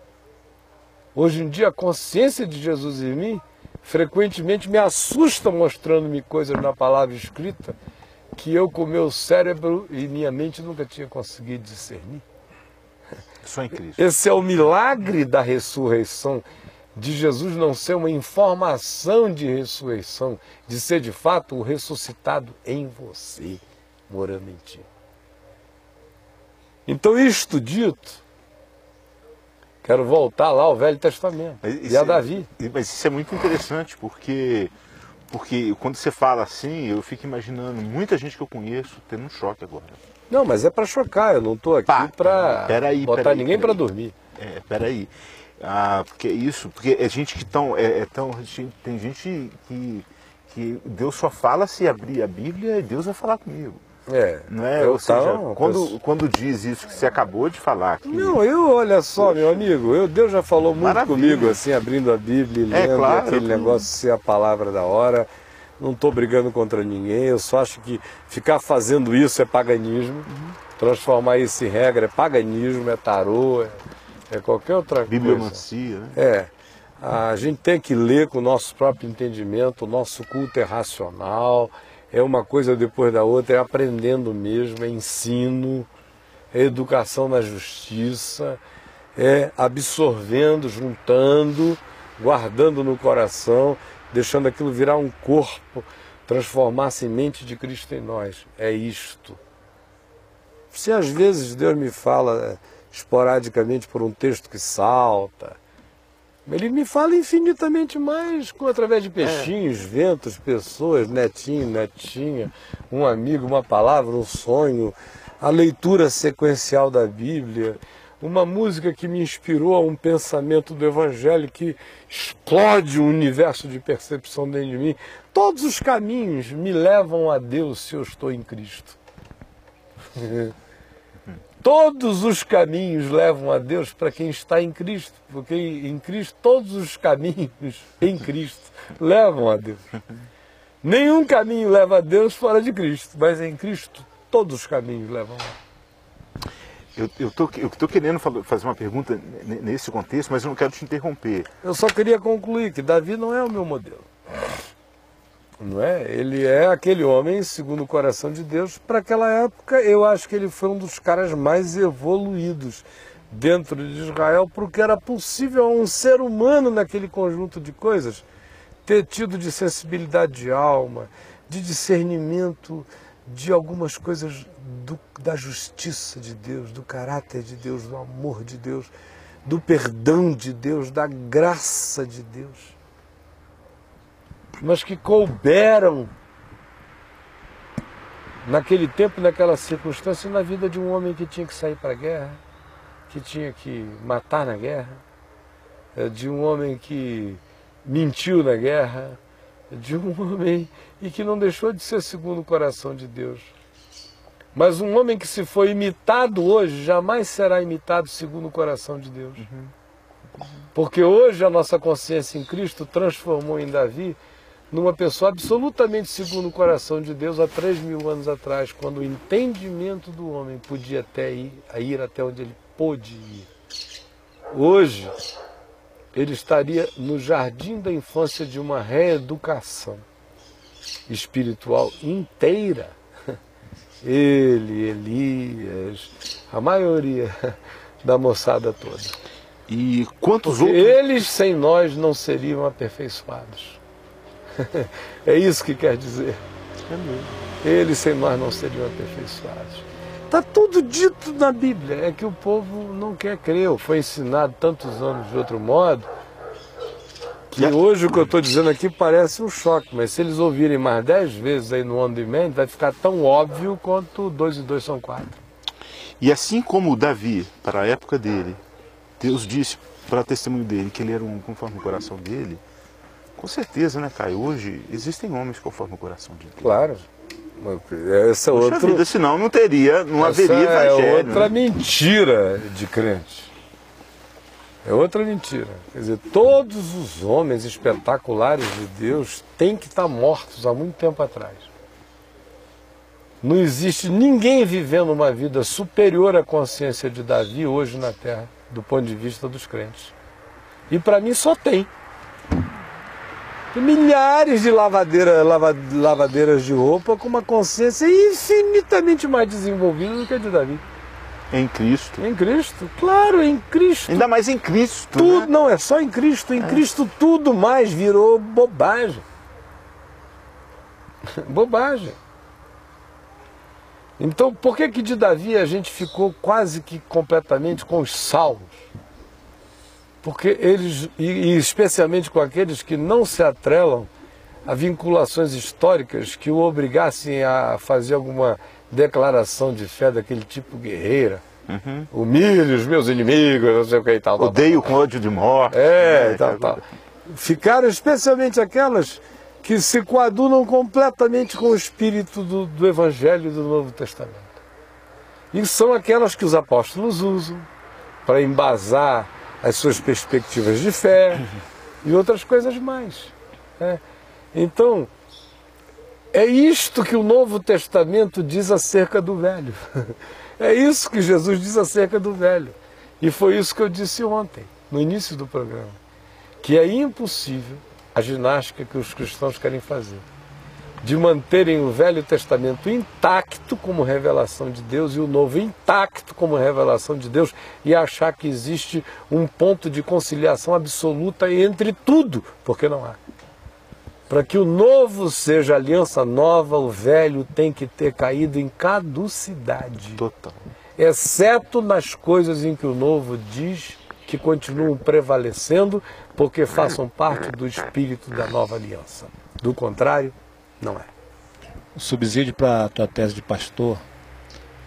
Hoje em dia, a consciência de Jesus em mim frequentemente me assusta mostrando-me coisas na palavra escrita que eu com meu cérebro e minha mente nunca tinha conseguido discernir. Só em Cristo. Esse é o milagre da ressurreição, de Jesus não ser uma informação de ressurreição, de ser de fato o ressuscitado em você, morando em ti. Então, isto dito, quero voltar lá ao Velho Testamento e a é- Davi. Mas isso é muito interessante, porque, porque quando você fala assim, eu fico imaginando muita gente que eu conheço tendo um choque agora. Não, mas é para chocar, eu não estou aqui para botar peraí, ninguém para dormir. É, peraí. Ah, porque é isso, porque é gente que tão, é, é tão. Tem gente que, que Deus só fala se abrir a Bíblia e Deus vai falar comigo. É, Não é? eu Ou seja, tava- quando, quando diz isso que você acabou de falar, que Não, eu, olha só, meu amigo, eu, Deus já falou muito Maravilha. comigo, assim, abrindo a Bíblia e É, lendo claro. aquele negócio ser a palavra da hora. Não estou brigando contra ninguém, eu só acho que ficar fazendo isso é paganismo. Transformar isso em regra é paganismo, é tarô, é, é qualquer outra coisa. bibliomancia, né? É. A gente tem que ler com o nosso próprio entendimento, o nosso culto é racional, é uma coisa depois da outra, é aprendendo mesmo, é ensino, é educação na justiça, é absorvendo, juntando, guardando no coração, deixando aquilo virar um corpo, transformar-se em mente de Cristo em nós. É isto. Se às vezes Deus me fala esporadicamente por um texto que salta, ele me fala infinitamente mais com, através de peixinhos, ventos, pessoas, netinho, netinha, um amigo, uma palavra, um sonho, a leitura sequencial da Bíblia, uma música que me inspirou a um pensamento do Evangelho que explode um universo de percepção dentro de mim. Todos os caminhos me levam a Deus se eu estou em Cristo. Todos os caminhos levam a Deus para quem está em Cristo, porque em Cristo todos os caminhos em Cristo levam a Deus. Nenhum caminho leva a Deus fora de Cristo, mas em Cristo todos os caminhos levam lá. Eu, eu, tô, eu tô querendo fazer uma pergunta nesse contexto, mas eu não quero te interromper. Eu só queria concluir que Davi não é o meu modelo. Não é? Ele é aquele homem segundo o coração de Deus. Para aquela época, eu acho que ele foi um dos caras mais evoluídos dentro de Israel, porque era possível um ser humano naquele conjunto de coisas ter tido de sensibilidade de alma, de discernimento de algumas coisas do- da justiça de Deus, do caráter de Deus, do amor de Deus, do perdão de Deus, da graça de Deus, mas que couberam naquele tempo, naquela circunstância, na vida de um homem que tinha que sair para a guerra, que tinha que matar na guerra, eh, de um homem que mentiu na guerra, de um homem e que não deixou de ser segundo o coração de Deus. Mas um homem que se foi imitado hoje jamais será imitado segundo o coração de Deus. Porque hoje a nossa consciência em Cristo transformou em Davi numa pessoa absolutamente segundo o coração de Deus há três mil anos atrás, quando o entendimento do homem podia até ir, ir até onde ele pôde ir. Hoje, ele estaria no jardim da infância de uma reeducação espiritual inteira. Ele, Elias, a maioria da moçada toda. E quantos Porque outros. eles sem nós não seriam aperfeiçoados. é isso que quer dizer. Eles sem nós não seriam aperfeiçoados. Está tudo dito na Bíblia, é que o povo não quer crer, ou foi ensinado tantos anos de outro modo, que hoje o que eu estou dizendo aqui parece um choque, mas se eles ouvirem mais dez vezes aí no on demand, vai ficar tão óbvio quanto dois e dois são quatro. E assim como Davi, para a época dele, Deus disse para testemunho dele que ele era um conforme o coração dele, com certeza, né, Caio? Hoje existem homens conforme o coração de Deus. Claro. Essa é Poxa outra. vida, senão não teria, não haveria Essa evangelho. É outra né? mentira de crente. É outra mentira. Quer dizer, todos os homens espetaculares de Deus têm que estar mortos há muito tempo atrás. Não existe ninguém vivendo uma vida superior à consciência de Davi hoje na Terra, do ponto de vista dos crentes. E para mim só tem. Milhares de lavadeira, lava, lavadeiras de roupa com uma consciência infinitamente mais desenvolvida do que a de Davi. Em Cristo. Em Cristo, claro, em Cristo. Ainda mais em Cristo. Tudo, né? não é só em Cristo, em Cristo tudo mais virou bobagem. bobagem. Então, por que que de Davi a gente ficou quase que completamente com os salmos? Porque eles, e, e especialmente com aqueles que não se atrelam a vinculações históricas que o obrigassem a fazer alguma declaração de fé daquele tipo guerreira. Uhum. Humilhe os meus inimigos, não sei o que e tal. tal, Odeio com ódio de morte. é, né? tal, tal. Ficaram especialmente aquelas que se coadunam completamente com o espírito do, do Evangelho do Novo Testamento. E são aquelas que os apóstolos usam para embasar as suas perspectivas de fé e outras coisas mais. né? Então, é isto que o Novo Testamento diz acerca do velho. É isso que Jesus diz acerca do velho. E foi isso que eu disse ontem, no início do programa. Que é impossível a ginástica que os cristãos querem fazer. De manterem o Velho Testamento intacto como revelação de Deus e o Novo intacto como revelação de Deus e achar que existe um ponto de conciliação absoluta entre tudo, porque não há. Para que o novo seja aliança nova, o velho tem que ter caído em caducidade. Total. Exceto nas coisas em que o novo diz que continuam prevalecendo, porque façam parte do espírito da nova aliança. Do contrário, não é. O subsídio para a tua tese de pastor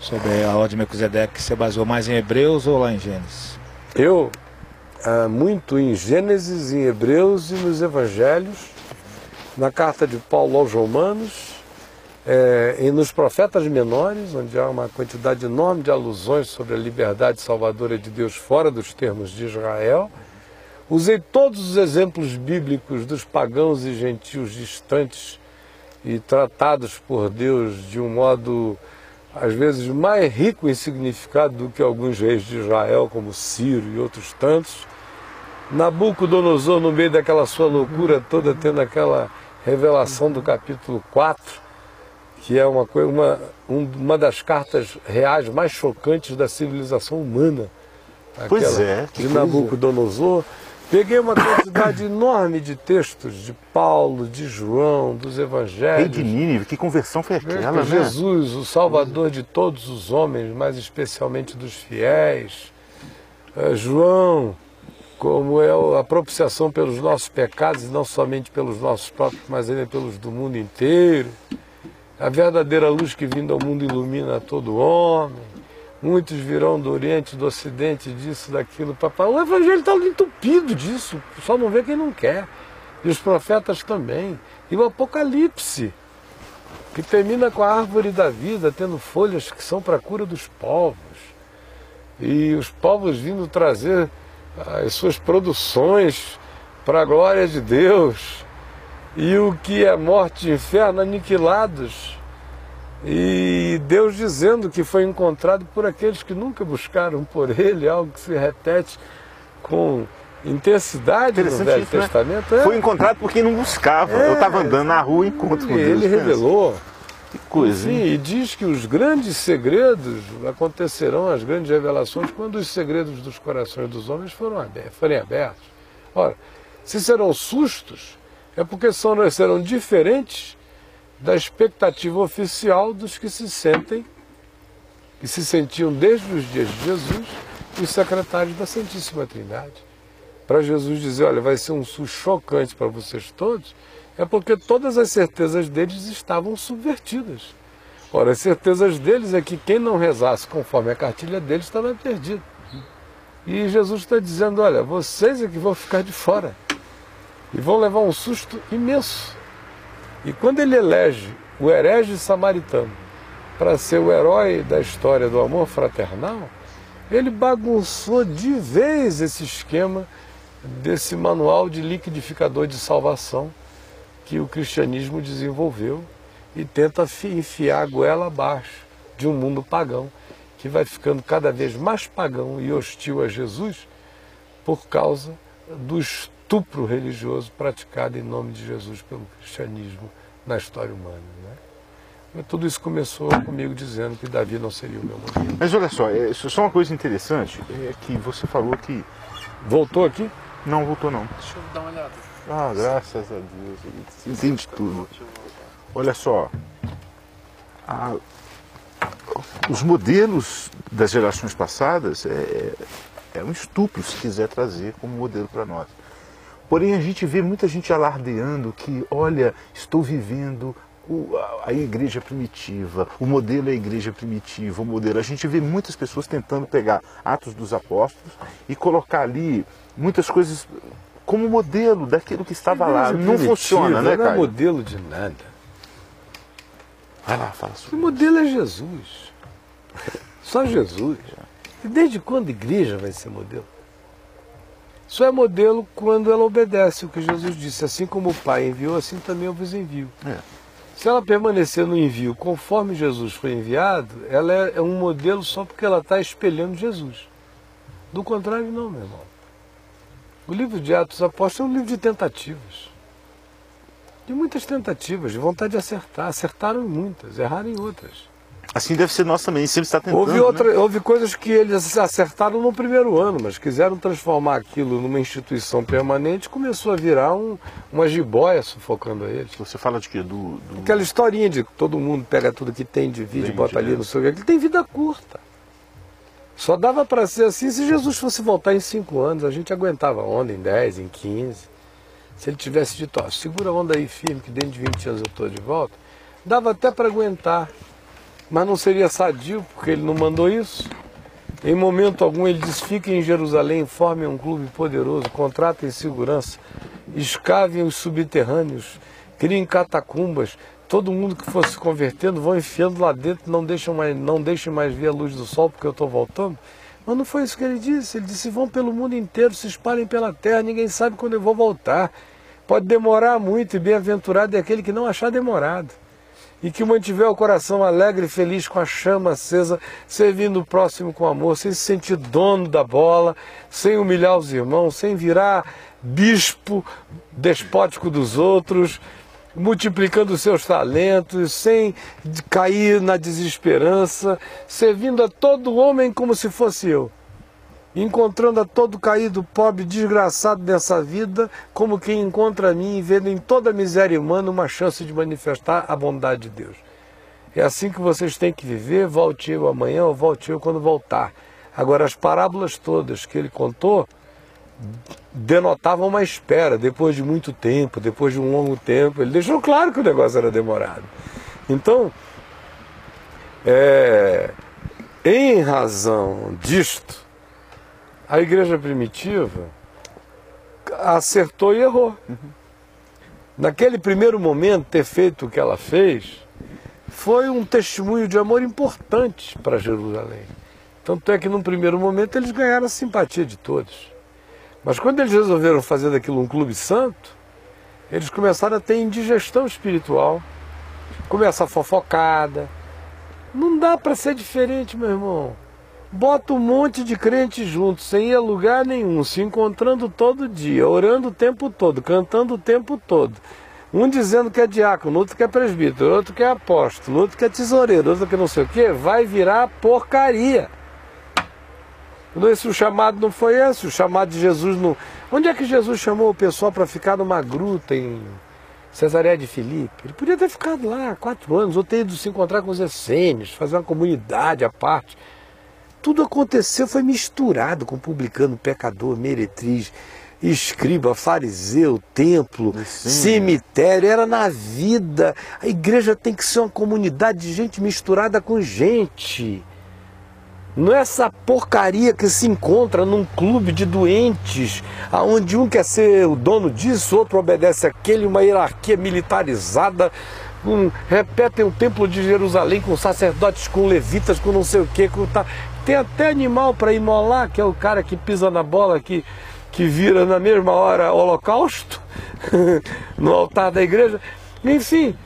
sobre a ordem de Melquisedeque, você baseou mais em Hebreus ou lá em Gênesis? Eu, ah, muito em Gênesis, em Hebreus e nos Evangelhos, na carta de Paulo aos Romanos, eh, e nos profetas menores, onde há uma quantidade enorme de alusões sobre a liberdade salvadora de Deus fora dos termos de Israel. Usei todos os exemplos bíblicos dos pagãos e gentios distantes e tratados por Deus de um modo às vezes mais rico em significado do que alguns reis de Israel, como Ciro e outros tantos. Nabucodonosor, no meio daquela sua loucura toda, tendo aquela revelação do capítulo 4, que é uma, coi- uma, um- uma das cartas reais mais chocantes da civilização humana. Pois é, De coisa. Nabucodonosor. Peguei uma quantidade enorme de textos de Paulo, de João, dos Rei evangelhos. de Nínive, que conversão foi aquela, né? Jesus, o Salvador de todos os homens, mas especialmente dos fiéis. Eh, João, como é a propiciação pelos nossos pecados, e não somente pelos nossos próprios, mas ainda pelos do mundo inteiro. A verdadeira luz que vindo ao mundo ilumina todo homem. Muitos virão do Oriente, do Ocidente, disso, daquilo. Papai. O Evangelho está entupido disso, só não vê quem não quer. E os profetas também. E o Apocalipse que termina com a árvore da vida, tendo folhas que são para a cura dos povos. E os povos vindo trazer as suas produções para a glória de Deus. E o que é morte e inferno aniquilados. E Deus dizendo que foi encontrado por aqueles que nunca buscaram por Ele, algo que se repete com intensidade no Velho isso, né? Testamento. É. Foi encontrado por quem não buscava. É. Eu estava andando na rua e encontro E com Deus. ele revelou. Que coisa, Sim, e diz que os grandes segredos acontecerão, as grandes revelações, quando os segredos dos corações dos homens foram abertos, forem abertos. Ora, se serão sustos, é porque são, serão diferentes da expectativa oficial dos que se sentem, que se sentiam desde os dias de Jesus, os secretários da Santíssima Trindade. Para Jesus dizer, olha, vai ser um susto chocante para vocês todos, é porque todas as certezas deles estavam subvertidas. Ora, as certezas deles é que quem não rezasse conforme a cartilha deles estava perdido. E Jesus está dizendo, olha, vocês é que vão ficar de fora. E vão levar um susto imenso. E quando ele elege o herege samaritano para ser o herói da história do amor fraternal, ele bagunçou de vez esse esquema desse manual de liquidificador de salvação que o cristianismo desenvolveu e tenta fi- enfiar a goela abaixo de um mundo pagão que vai ficando cada vez mais pagão e hostil a Jesus por causa do estupro religioso praticado em nome de Jesus pelo cristianismo na história humana. Né? Mas tudo isso começou comigo dizendo que Davi não seria o meu modelo. Mas olha só, é, só uma coisa interessante é que você falou que. Voltou aqui? Não, voltou não. Deixa eu dar uma olhada. Ah, graças a Deus. Entende tudo. Olha só. a- os modelos das gerações passadas é, é um estupro se quiser trazer como modelo para nós. Porém, a gente vê muita gente alardeando que, olha, estou vivendo o- a, igreja primitiva, o modelo é a igreja primitiva, o modelo. A gente vê muitas pessoas tentando pegar Atos dos Apóstolos e colocar ali muitas coisas como modelo daquilo que estava lá. Não funciona, né, Não é modelo de nada. Vai lá, fala O sobre modelo é Jesus. Só Jesus. E desde quando a igreja vai ser modelo? Só é modelo quando ela obedece o que Jesus disse. Assim como o Pai enviou, assim também eu vos envio. É. Se ela permanecer no envio conforme Jesus foi enviado, ela é é um modelo só porque ela está espelhando Jesus. Do contrário, não, meu irmão. O livro de Atos Apóstolos é um livro de tentativas. De muitas tentativas, de vontade de acertar. Acertaram em muitas, erraram em outras. Assim deve ser nós também, sempre está tentando. Houve, né? outra, houve coisas que eles acertaram no primeiro ano, mas quiseram transformar aquilo numa instituição permanente começou a virar um, uma jiboia sufocando eles. Você fala de quê? Do, do- Aquela historinha de que todo mundo pega tudo que tem, divide, Vende, bota ali no seu que ele tem vida curta. Só dava para ser assim se Jesus fosse voltar em cinco anos. A gente aguentava a onda em 10, em 15. Se ele tivesse dito, ó, segura a onda aí firme, que dentro de 20 anos eu estou de volta, dava até para aguentar. Mas não seria sadio, porque ele não mandou isso. Em momento algum ele diz, fiquem em Jerusalém, formem um clube poderoso, contratem segurança, escavem os subterrâneos, criem catacumbas, todo mundo que for se convertendo vão enfiando lá dentro, não deixem mais, não deixem mais ver a luz do sol porque eu estou voltando. Mas não foi isso que ele disse. Ele disse: vão pelo mundo inteiro, se espalhem pela terra, ninguém sabe quando eu vou voltar. Pode demorar muito, e bem-aventurado é aquele que não achar demorado. E que mantiver o coração alegre e feliz com a chama acesa, servindo o próximo com amor, sem se sentir dono da bola, sem humilhar os irmãos, sem virar bispo despótico dos outros, multiplicando seus talentos, sem cair na desesperança, servindo a todo homem como se fosse eu encontrando a todo caído, pobre, desgraçado nessa vida, como quem encontra a mim e vendo em toda a miséria humana uma chance de manifestar a bondade de Deus. É assim que vocês têm que viver, volte eu amanhã ou volte eu quando voltar. Agora, as parábolas todas que ele contou denotavam uma espera, depois de muito tempo, depois de um longo tempo. Ele deixou claro que o negócio era demorado. Então, é, em razão disto, a igreja primitiva acertou e errou. Naquele primeiro momento, ter feito o que ela fez foi um testemunho de amor importante para Jerusalém. Tanto é que, num primeiro momento, eles ganharam a simpatia de todos. Mas quando eles resolveram fazer daquilo um clube santo, eles começaram a ter indigestão espiritual, começa a fofocada. Não dá para ser diferente, meu irmão. Bota um monte de crentes juntos, sem ir a lugar nenhum, se encontrando todo dia, orando o tempo todo, cantando o tempo todo. Um dizendo que é diácono, outro que é presbítero, outro que é apóstolo, outro que é tesoureiro, outro que não sei o quê, vai virar porcaria. Esse, o chamado não foi esse, o chamado de Jesus não. Onde é que Jesus chamou o pessoal para ficar numa gruta em Cesareia de Filipe? Ele podia ter ficado lá quatro anos, ou ter ido se encontrar com os essênios, fazer uma comunidade à parte. Tudo aconteceu, foi misturado com publicano, pecador, meretriz, escriba, fariseu, templo, cemitério, era na vida. A igreja tem que ser uma comunidade de gente misturada com gente. Não é essa porcaria que se encontra num clube de doentes, aonde um quer ser o dono disso, outro obedece aquele, uma hierarquia militarizada, um, repetem o templo de Jerusalém com sacerdotes, com levitas, com não sei o que, com tá, tem até animal para imolar, que é o cara que pisa na bola, que, que vira na mesma hora holocausto no altar da igreja. Enfim,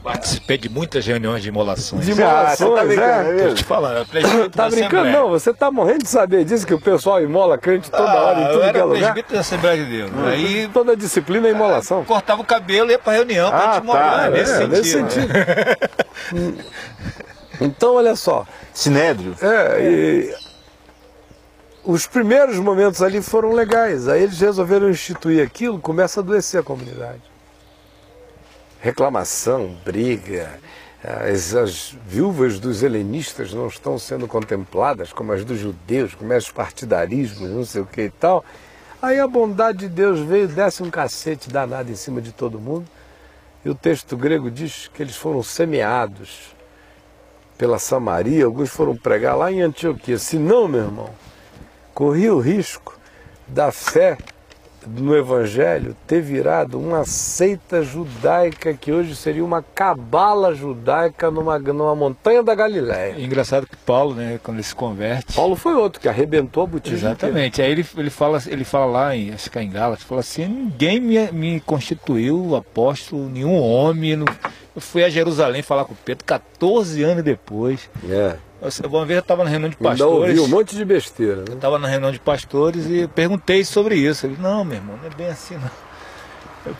Participei de muitas reuniões de imolações. De imolações, tá é? Tô te falando, Tá brincando? Não, você tá morrendo de saber disso, que o pessoal imola crente toda Ah, hora, em eu tudo que é lugar. presbítero da Assembleia de Deus. Aí Toda disciplina é imolação. cortava o cabelo e ia pra reunião pra Ah, gente morar. tá, nesse É, sentido. nesse sentido. então, olha só, Sinédrio. É, e os primeiros momentos ali foram legais. Aí eles resolveram instituir aquilo, começa a adoecer a comunidade. Reclamação, briga. As, as viúvas dos helenistas não estão sendo contempladas como as dos judeus, como as partidarismos, não sei o que e tal. Aí a bondade de Deus veio, desce um cacete danado em cima de todo mundo. E o texto grego diz que eles foram semeados pela Samaria, alguns foram pregar lá em Antioquia. Se não, meu irmão, corria o risco da fé no Evangelho ter virado uma seita judaica que hoje seria uma cabala judaica numa, numa montanha da Galiléia. É Engraçado que Paulo, né, quando ele se converte. Paulo foi outro que arrebentou a botija. Exatamente. Aí ele, ele, fala, ele fala lá, em, acho que é em Gálatas, fala assim, ninguém me, me constituiu apóstolo, nenhum homem. não- Eu fui a Jerusalém falar com Pedro 14 anos depois. É. Eu, uma vez eu estava na reunião de Ainda pastores. ouviu um monte de besteira. Né? Estava na reunião de pastores e eu perguntei sobre isso. Ele, não, meu irmão, não é bem assim não.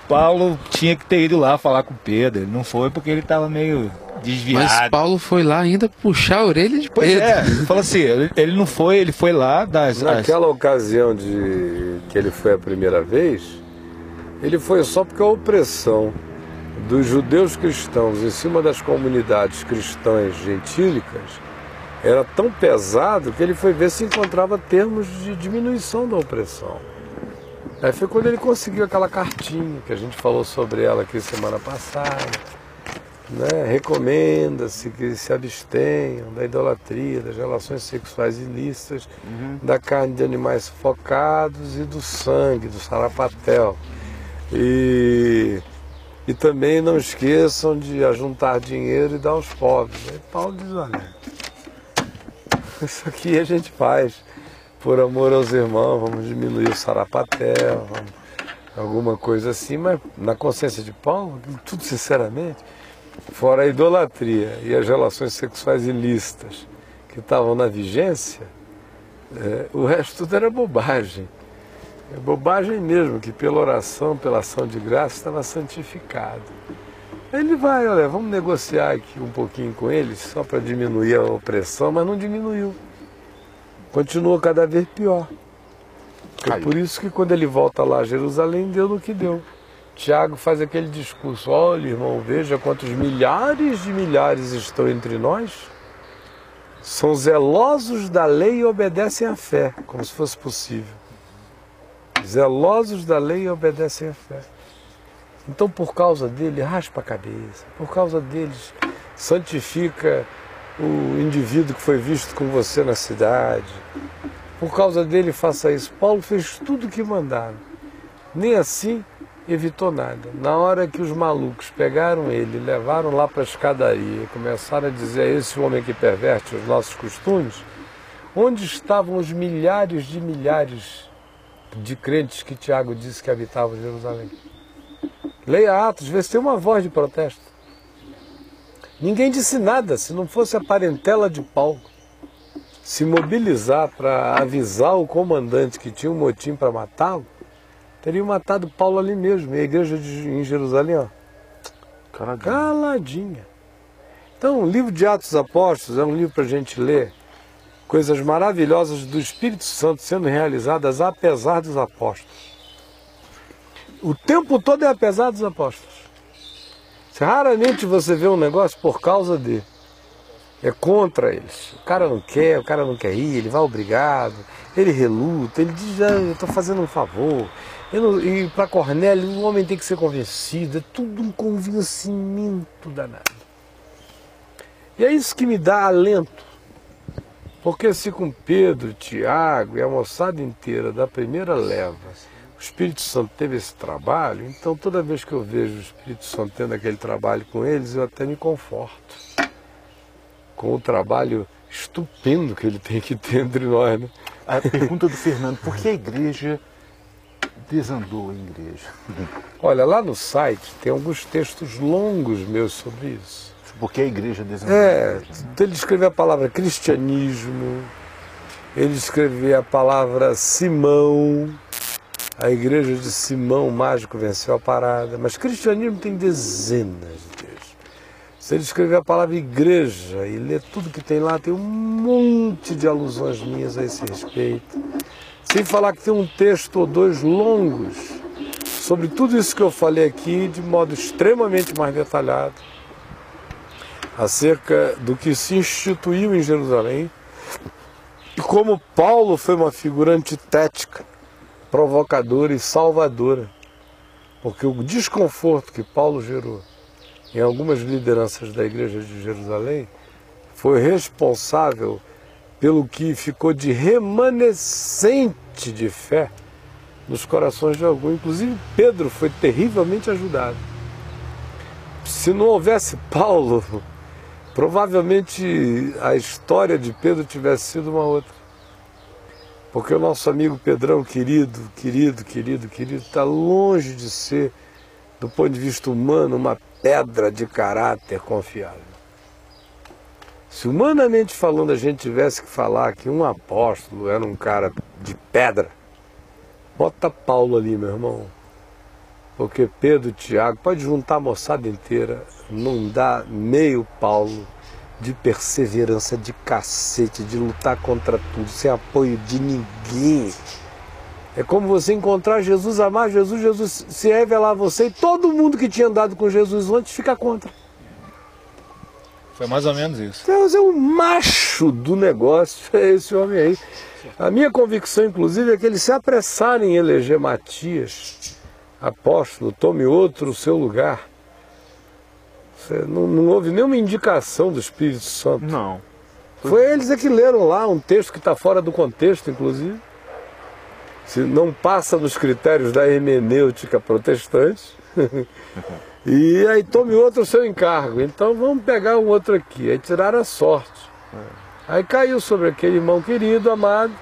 Paulo tinha que ter ido lá falar com Pedro. Ele não foi porque ele estava meio desviado. Mas Paulo foi lá ainda puxar a orelha de Pois Pedro. é, fala assim, ele, ele não foi, ele foi lá das. as- Naquela ocasião de que ele foi a primeira vez, ele foi só porque a opressão dos judeus cristãos em cima das comunidades cristãs gentílicas era tão pesado que ele foi ver se encontrava termos de diminuição da opressão. Aí foi quando ele conseguiu aquela cartinha que a gente falou sobre ela aqui semana passada. Né? Recomenda-se que se abstenham da idolatria, das relações sexuais ilícitas, da carne de animais sufocados e do sangue, do sarapatel. E, e também não esqueçam de ajuntar dinheiro e dar aos pobres. Aí Paulo diz, olha, isso aqui a gente faz por amor aos irmãos, vamos diminuir o sarapatel, vamos, alguma coisa assim, mas na consciência de Paulo, tudo sinceramente, fora a idolatria e as relações sexuais ilícitas que estavam na vigência, é, o resto tudo era bobagem. É bobagem mesmo, que pela oração, pela ação de graça, estava santificado. Ele vai, olha, vamos negociar aqui um pouquinho com eles, só para diminuir a opressão, mas não diminuiu. Continua cada vez pior. É por isso que quando ele volta lá a Jerusalém, deu no que deu. Tiago faz aquele discurso, olha irmão, veja quantos milhares de milhares estão entre nós. São zelosos da lei e obedecem à fé, como se fosse possível. Zelosos da lei e obedecem à fé. Então, por causa dele, raspa a cabeça. Por causa deles, santifica o indivíduo que foi visto com você na cidade. Por causa dele, faça isso. Paulo fez tudo o que mandaram. Nem assim evitou nada. Na hora que os malucos pegaram ele, levaram lá para a escadaria e começaram a dizer esse homem que perverte os nossos costumes, onde estavam os milhares de milhares de crentes que Tiago disse que habitavam Jerusalém? Leia Atos, vê se tem uma voz de protesto. Ninguém disse nada, se não fosse a parentela de Paulo se mobilizar para avisar o comandante que tinha um motim para matá-lo, teriam matado Paulo ali mesmo. E a igreja de, em Jerusalém, ó, Caladinho. caladinha. Então, o livro de Atos dos Apóstolos é um livro para a gente ler coisas maravilhosas do Espírito Santo sendo realizadas apesar dos apóstolos. O tempo todo é apesar dos apóstolos. Raramente você vê um negócio por causa de. É contra eles. O cara não quer, o cara não quer ir, ele vai obrigado, ele reluta, ele diz, ah, eu estou fazendo um favor. Não- e para Cornélio, o homem tem que ser convencido, é tudo um convencimento danado. E é isso que me dá alento. Porque se com Pedro, Tiago e a moçada inteira da primeira leva, o Espírito Santo teve esse trabalho, então toda vez que eu vejo o Espírito Santo tendo aquele trabalho com eles, eu até me conforto com o trabalho estupendo que ele tem que ter entre nós. Né? A pergunta do Fernando, por que a igreja desandou a igreja? Olha, lá no site tem alguns textos longos meus sobre isso. Por que a igreja desandou É, igreja? né? ele escreveu a palavra cristianismo, ele escreveu a palavra Simão, a igreja de Simão mágico venceu a parada, mas cristianismo tem dezenas de textos. Se ele escrever a palavra igreja e ler tudo que tem lá, tem um monte de alusões minhas a esse respeito. Sem falar que tem um texto ou dois longos sobre tudo isso que eu falei aqui, de modo extremamente mais detalhado acerca do que se instituiu em Jerusalém e como Paulo foi uma figura antitética, provocadora e salvadora. Porque o desconforto que Paulo gerou em algumas lideranças da igreja de Jerusalém foi responsável pelo que ficou de remanescente de fé nos corações de alguns. Inclusive Pedro foi terrivelmente ajudado. Se não houvesse Paulo, provavelmente a história de Pedro tivesse sido uma outra. Porque o nosso amigo Pedrão, querido, querido, querido, querido, está longe de ser, do ponto de vista humano, uma pedra de caráter confiável. Se humanamente falando a gente tivesse que falar que um apóstolo era um cara de pedra, bota Paulo ali, meu irmão. Porque Pedro, Tiago, pode juntar a moçada inteira, não dá meio Paulo de perseverança, de cacete, de lutar contra tudo, sem apoio de ninguém. É como você encontrar Jesus, amar Jesus, Jesus se revelar a você e todo mundo que tinha andado com Jesus antes fica contra. Foi mais ou menos isso. Deus é o macho do negócio, é esse homem aí. A minha convicção, inclusive, é que eles se apressaram em eleger Matias, apóstolo, tome outro o seu lugar. Não, não houve nenhuma indicação do Espírito Santo. Não. Foi eles é que leram lá um texto que está fora do contexto, inclusive. Se não passa nos critérios da hermenêutica protestante. e aí tome outro seu encargo. Então vamos pegar um outro aqui. Aí tiraram a sorte. Aí caiu sobre aquele irmão querido, amado,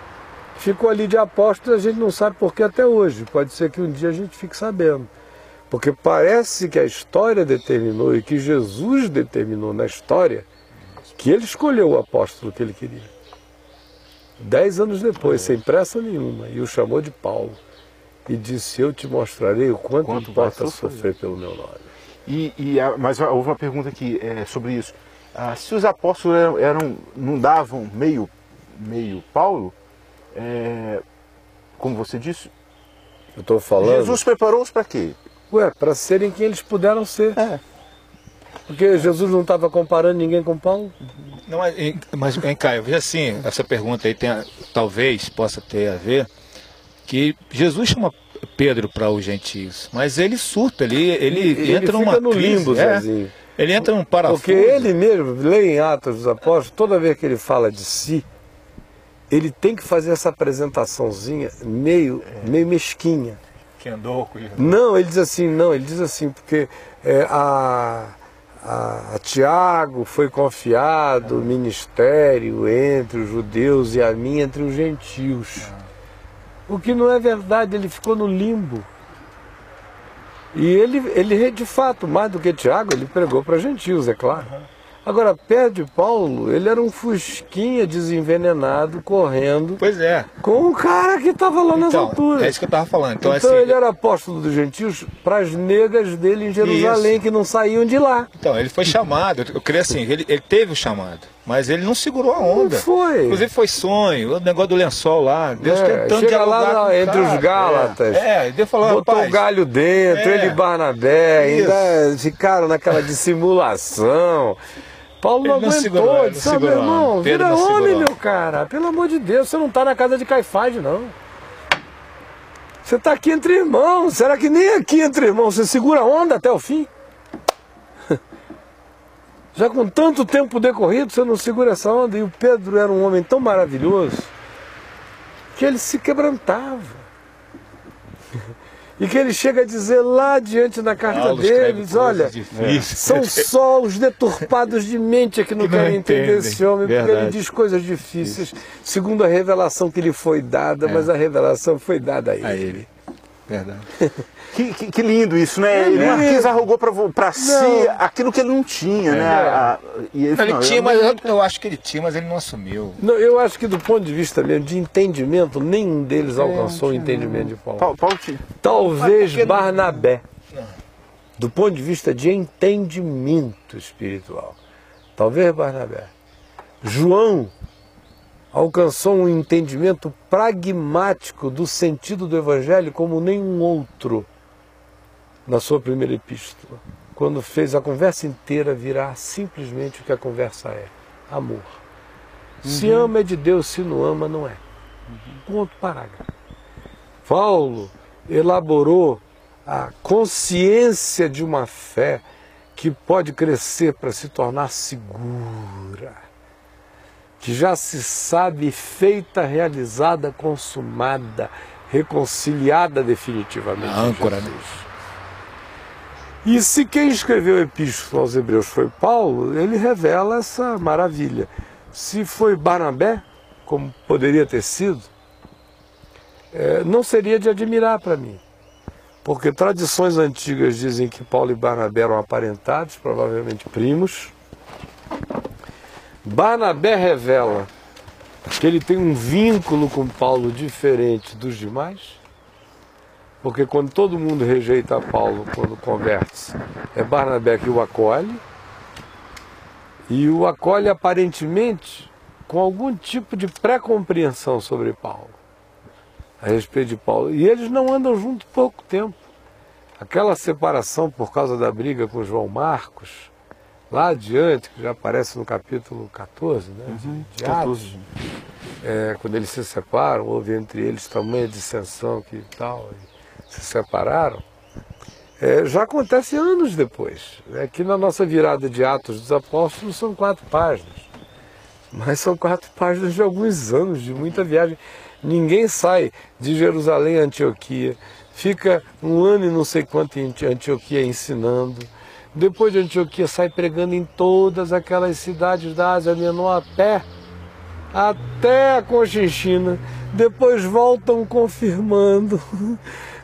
ficou ali de apóstolo e a gente não sabe por que até hoje. Pode ser que um dia a gente fique sabendo. Porque parece que a história determinou e que Jesus determinou na história que ele escolheu o apóstolo que ele queria. Dez anos depois, sem pressa nenhuma, e o chamou de Paulo. E disse: Eu te mostrarei o quanto, Quanto importa sofrer." sofrer pelo meu nome. E, e a- mas houve uma pergunta aqui é, sobre isso. Ah, se os apóstolos eram, eram- não davam meio, meio Paulo, é, como você disse, Eu estou falando. Jesus preparou-os para quê? Ué, para serem quem eles puderam ser. É. Porque Jesus não estava comparando ninguém com Paulo. Não, mas, em- mas em Caio, veja assim, essa pergunta aí tem, talvez possa ter a ver que Jesus chama Pedro para os gentios, mas ele surta, ele, ele, entra fica numa no crise, limbo, é, ele entra num parafuso. Porque ele mesmo, lê em Atos dos Apóstolos, toda vez que ele fala de si, ele tem que fazer essa apresentaçãozinha meio, meio mesquinha. Que andou com Jesus. Não, ele diz assim, não, ele diz assim, porque é, a, a, a Tiago foi confiado o ministério entre os judeus e a mim entre os gentios. O que não é verdade, ele ficou no limbo. E ele, ele, de fato, mais do que Tiago, ele pregou para gentios, é claro. Agora, Pedro e Paulo, ele era um fusquinha desenvenenado, correndo, Pois é. com um cara que estava lá nas Então, alturas. é isso que eu tava falando. Então, Então, assim, ele era apóstolo dos gentios para as negas dele em Jerusalém, Isso. que não saíam de lá. então, ele foi chamado, eu creio assim, ele, ele teve o chamado, mas ele não segurou a onda. Não foi. Inclusive foi sonho, o negócio do lençol lá, Deus É, tentando chega lá dialogar na- o entre os cara. Gálatas. É, é Deus falou, Botou rapaz, o galho dentro, É. ele e Barnabé, Isso. ainda ficaram naquela dissimulação. Paulo não não aguentou, ele disse, "Ah, meu irmão, vira homem, meu cara. Pelo amor de Deus, você não está na casa de Caifás, não. Você está aqui entre irmãos. Será que nem aqui entre irmãos você segura a onda até o fim? Já com tanto tempo decorrido, você não segura essa onda. E o Pedro era um homem tão maravilhoso que ele se quebrantava. E que ele chega a dizer lá diante da carta Paulo deles, olha, difíceis. são só os deturpados de mente que não Que não querem entender entendem. esse homem, porque ele Verdade. diz coisas difíceis, segundo a revelação que lhe foi dada, mas a revelação foi dada a ele. A ele. Verdade. Que, que- que lindo isso, né? Ele Marquês arrogou para si aquilo que ele não tinha, né? A- e ele, Ele falou, tinha, eu- mas eu, eu acho que ele tinha, mas ele não assumiu. Não, eu acho que do ponto de vista mesmo de entendimento, nenhum deles alcançou o entendimento de Paulo. Paulo, Paulo tinha- Talvez não- Barnabé, do ponto de vista de entendimento espiritual. Talvez Barnabé. João alcançou um entendimento pragmático do sentido do Evangelho como nenhum outro na sua primeira epístola, quando fez a conversa inteira virar simplesmente o que a conversa é: amor. Se ama é de Deus, se não ama, não é. Ponto parágrafo. Paulo elaborou a consciência de uma fé que pode crescer para se tornar segura, que já se sabe feita, realizada, consumada, reconciliada definitivamente. A âncora, em Jesus. E se quem escreveu a epístola aos Hebreus foi Paulo, ele revela essa maravilha. Se foi Barnabé, como poderia ter sido, eh, não seria de admirar para mim. Porque tradições antigas dizem que Paulo e Barnabé eram aparentados, provavelmente primos. Barnabé revela que ele tem um vínculo com Paulo diferente dos demais. Porque quando todo mundo rejeita Paulo quando converte-se, é Barnabé que o acolhe. E o acolhe aparentemente com algum tipo de pré-compreensão sobre Paulo, a respeito de Paulo. E eles não andam juntos pouco tempo. Aquela separação por causa da briga com João Marcos, lá adiante, que já aparece no capítulo 14, né, de, de Atos, 14. é, quando eles se separam, houve entre eles tamanha dissensão que tal, e se separaram, é, já acontece anos depois. Aqui na nossa virada de Atos dos Apóstolos são quatro páginas, mas são quatro páginas de alguns anos, de muita viagem. Ninguém sai de Jerusalém a Antioquia, fica um ano e não sei quanto em Antioquia ensinando. Depois de Antioquia sai pregando em todas aquelas cidades da Ásia Menor a pé até a Conchinchina, depois voltam confirmando,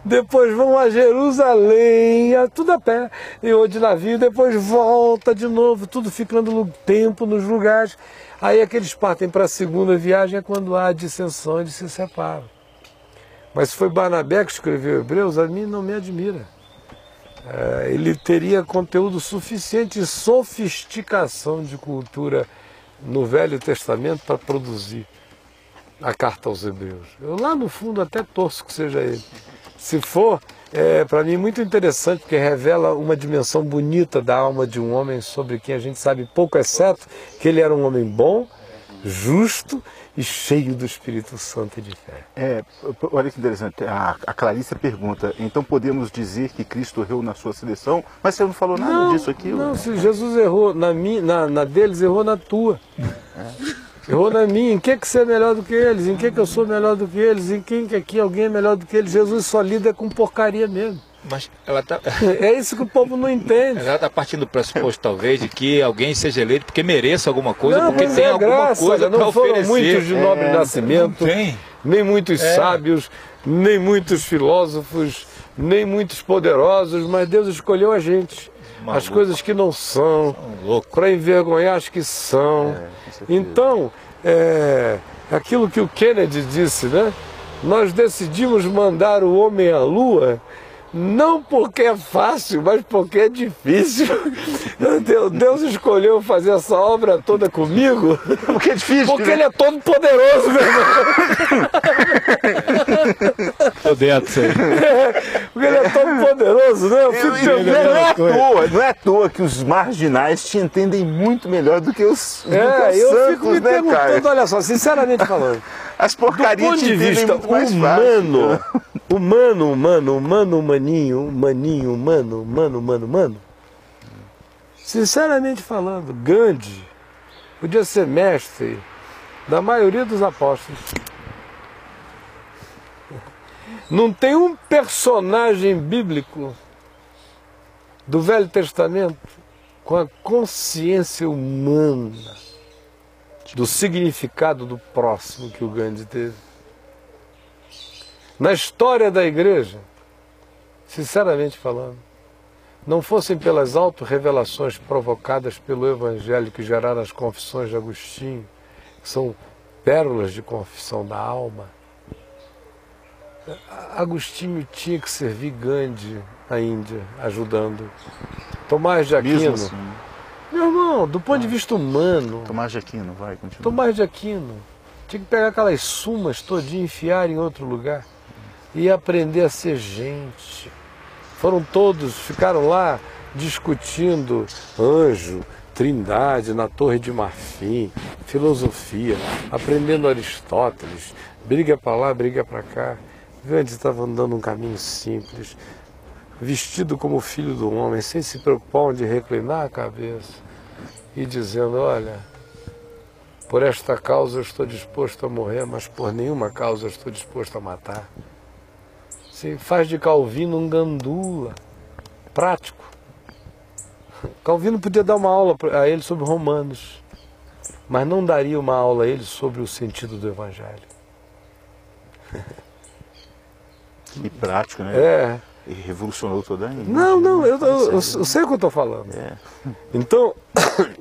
depois vão a Jerusalém, tudo a pé, e ou de navio, depois volta de novo, tudo ficando tempo, nos lugares. Aí é que eles partem para a segunda viagem, é quando há dissensão, eles se separam. Mas se foi Barnabé que escreveu Hebreus, a mim não me admira. É, ele teria conteúdo suficiente e sofisticação de cultura no Velho Testamento para produzir a carta aos Hebreus. Eu lá no fundo até torço que seja ele. Se for, é para mim muito interessante porque revela uma dimensão bonita da alma de um homem sobre quem a gente sabe pouco, exceto que ele era um homem bom, justo e cheio do Espírito Santo e de fé. É, olha que interessante. A, a Clarissa pergunta: então podemos dizer que Cristo errou na sua seleção? Mas você não falou nada disso aqui. Não, se Jesus errou na, minha, na, na deles, errou na tua. Errou na minha. Em que, que você é melhor do que eles? Em que, que eu sou melhor do que eles? Em quem que aqui alguém é melhor do que eles? Jesus só lida com porcaria mesmo. Mas ela está É isso que o povo não entende. ela tá partindo do pressuposto, talvez, de que alguém seja eleito porque mereça alguma coisa, não, porque tem é alguma graça, coisa não foram oferecer. muitos de nobre É, nascimento, nem muitos sábios, nem muitos filósofos, nem muitos poderosos, mas Deus escolheu a gente. As Maluco. coisas que não são, louco. para envergonhar as que são. então, é, aquilo que o Kennedy disse, né? Nós decidimos mandar o homem à lua não porque é fácil, mas porque é difícil. Deus- Deus escolheu fazer essa obra toda comigo Porque é difícil. porque né? ele é todo poderoso, meu irmão. Tô dentro aí. Porque ele é todo poderoso, né? Eu fico Eu- eu- pensando- não, é à toa, não é à toa que os marginais te entendem muito melhor do que os, do que É, os eu santos, fico me né, perguntando, cara? olha só, sinceramente falando, As do porcarias ponto te de vista muito mais fácil. humano, humano, humano, humano, humaninho, humaninho, humano, humano, humano, humano, sinceramente falando, Gandhi podia ser mestre da maioria dos apóstolos. Não tem um personagem bíblico do Velho Testamento com a consciência humana do significado do próximo que o Gandhi teve. Na história da igreja, sinceramente falando, não fossem pelas auto-revelações provocadas pelo Evangelho que geraram as confissões de Agostinho, que são pérolas de confissão da alma, Agostinho tinha que servir Gandhi na Índia, ajudando. Tomás de Aquino. Assim. Meu irmão, do ponto de vista humano, Tomás de Aquino, vai, continua. Tomás de Aquino tinha que pegar aquelas sumas todinha e enfiar em outro lugar e aprender a ser gente. Foram todos, ficaram lá discutindo anjo, trindade na Torre de Marfim, filosofia, aprendendo Aristóteles, briga para lá, briga para cá. Gandhi estava andando um caminho simples, vestido como filho do homem, sem se preocupar onde reclinar a cabeça e dizendo: Olha, por esta causa eu estou disposto a morrer, mas por nenhuma causa eu estou disposto a matar. Se faz de Calvino um gandula, prático. Calvino podia dar uma aula a ele sobre Romanos, mas não daria uma aula a ele sobre o sentido do Evangelho. E prático, né? É. E revolucionou toda a Não, não, eu, eu, eu, eu sei o que eu estou falando. É. Então,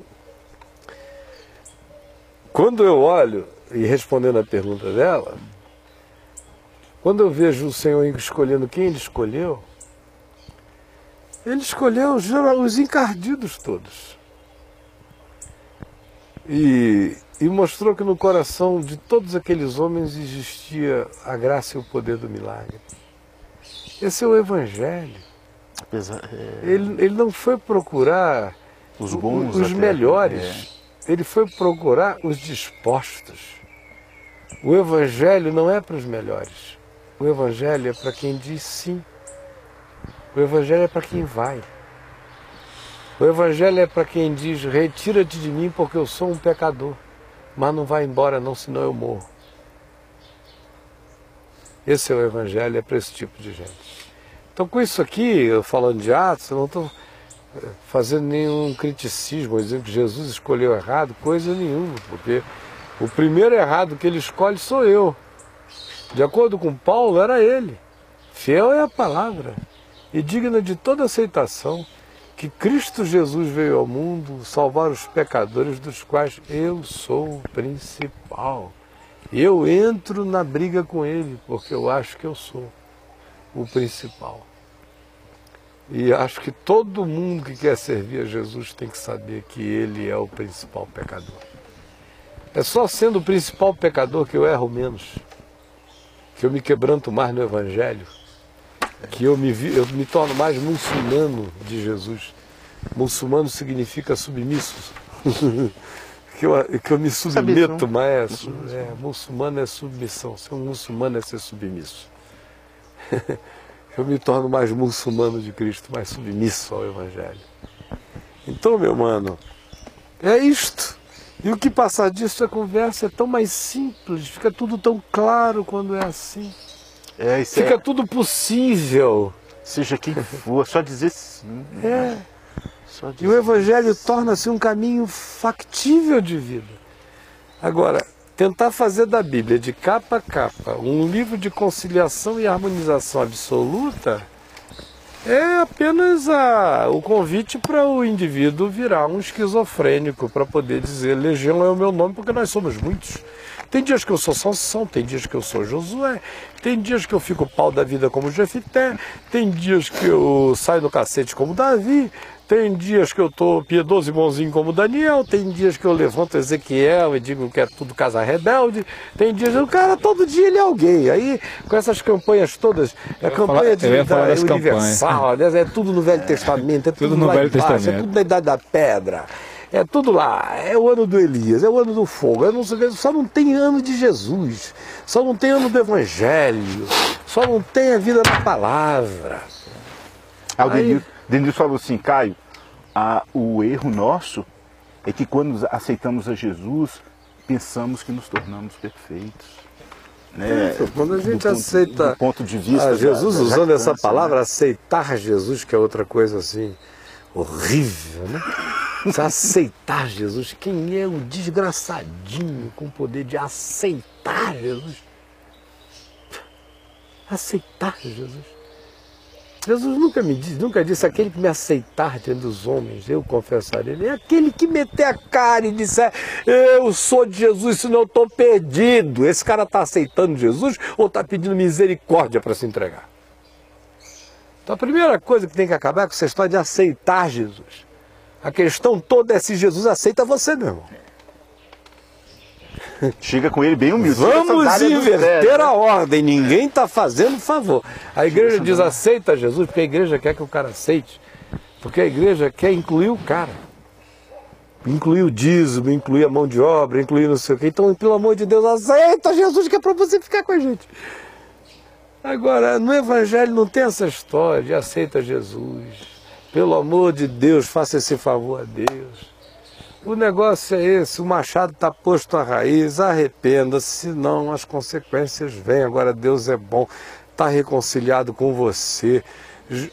quando eu olho, e respondendo a pergunta dela, quando eu vejo o Senhor escolhendo quem Ele escolheu, Ele escolheu os, os encardidos todos. E, e mostrou que no coração de todos aqueles homens existia a graça e o poder do milagre. Esse é o Evangelho. É, Ele, ele não foi procurar os bons os até, melhores. Ele foi procurar os dispostos. O Evangelho não é para os melhores. O Evangelho é para quem diz sim. O Evangelho é para quem vai. O Evangelho é para quem diz: retira-te de mim porque eu sou um pecador. Mas não vai embora, não, senão eu morro. Esse é o Evangelho, é para esse tipo de gente. Então, com isso aqui, eu falando de Atos, eu não estou fazendo nenhum criticismo, dizendo que Jesus escolheu errado, coisa nenhuma, porque o primeiro errado que ele escolhe sou eu. De acordo com Paulo, era ele. Fiel é a palavra e digna de toda aceitação que Cristo Jesus veio ao mundo salvar os pecadores, dos quais eu sou o principal. Eu entro na briga com ele, porque eu acho que eu sou o principal. E acho que todo mundo que quer servir a Jesus tem que saber que ele é o principal pecador. É só sendo o principal pecador que eu erro menos, que eu me quebranto mais no Evangelho, que eu me, vi- eu me torno mais muçulmano de Jesus. Muçulmano significa submisso. que, eu, que eu me submeto Submissão. mais. É, muçulmano é submissão. Ser um muçulmano é ser submisso. eu me torno mais muçulmano de Cristo, mais submisso ao Evangelho. Então, meu mano, é isto. E o que passar disso, a conversa é tão mais simples, fica tudo tão claro quando é assim. É, Fica é, tudo possível. seja quem for, só dizer sim. É. Só E dizer o Evangelho torna-se um caminho factível de vida. Agora, tentar fazer da Bíblia de capa a capa um livro de conciliação e harmonização absoluta é apenas a- o convite para o indivíduo virar um esquizofrênico, para poder dizer Legião é o meu nome, porque nós somos muitos. Tem dias que eu sou Sansão, tem dias que eu sou Josué, tem dias que eu fico pau da vida como Jefité, tem dias que eu saio no cacete como Davi, tem dias que eu tô piedoso e bonzinho como Daniel, tem dias que eu levanto Ezequiel e digo que é tudo casa rebelde, tem dias o cara todo dia ele é alguém. Aí com essas campanhas todas, a campanha falar- de, eu da das universal, né? é tudo no Velho Testamento, é tudo, Tudo no lá Velho embaixo, Testamento. é tudo na Idade da Pedra. É tudo lá, é o ano do Elias, é o ano do fogo, é não só não tem ano de Jesus, só não tem ano do Evangelho, só não tem a vida da palavra. O Aí- Denilson, Denilson falou assim, Caio, ah, o erro nosso é que quando aceitamos a Jesus, pensamos que nos tornamos perfeitos. Né? É, quando a Do gente ponto- aceita do ponto de vista Ah, da- Jesus da usando essa jactância, palavra, né? aceitar Jesus, que é outra coisa assim horrível, né? Você aceitar Jesus, quem é o desgraçadinho com o poder de aceitar Jesus? Aceitar Jesus. Jesus nunca me disse, nunca disse aquele que me aceitar diante dos homens, eu confessarei. É aquele que meter a cara e disser, eu sou de Jesus, senão eu estou perdido. Esse cara está aceitando Jesus ou está pedindo misericórdia para se entregar? Então a primeira coisa que tem que acabar é com essa história de aceitar Jesus. A questão toda é se Jesus aceita você, meu irmão. Chega com ele bem humilde. Vamos inverter a ordem, ninguém está fazendo favor. A igreja diz aceita Jesus, porque a igreja quer que o cara aceite. Porque a igreja quer incluir o cara. Incluir o dízimo, incluir a mão de obra, incluir não sei o quê. Então, pelo amor de Deus, aceita Jesus que é para você ficar com a gente. Agora, no Evangelho não tem essa história de aceita Jesus. Pelo amor de Deus, faça esse favor a Deus. O negócio é esse, o machado está posto à raiz, arrependa-se, senão as consequências vêm. Agora Deus é bom, está reconciliado com você,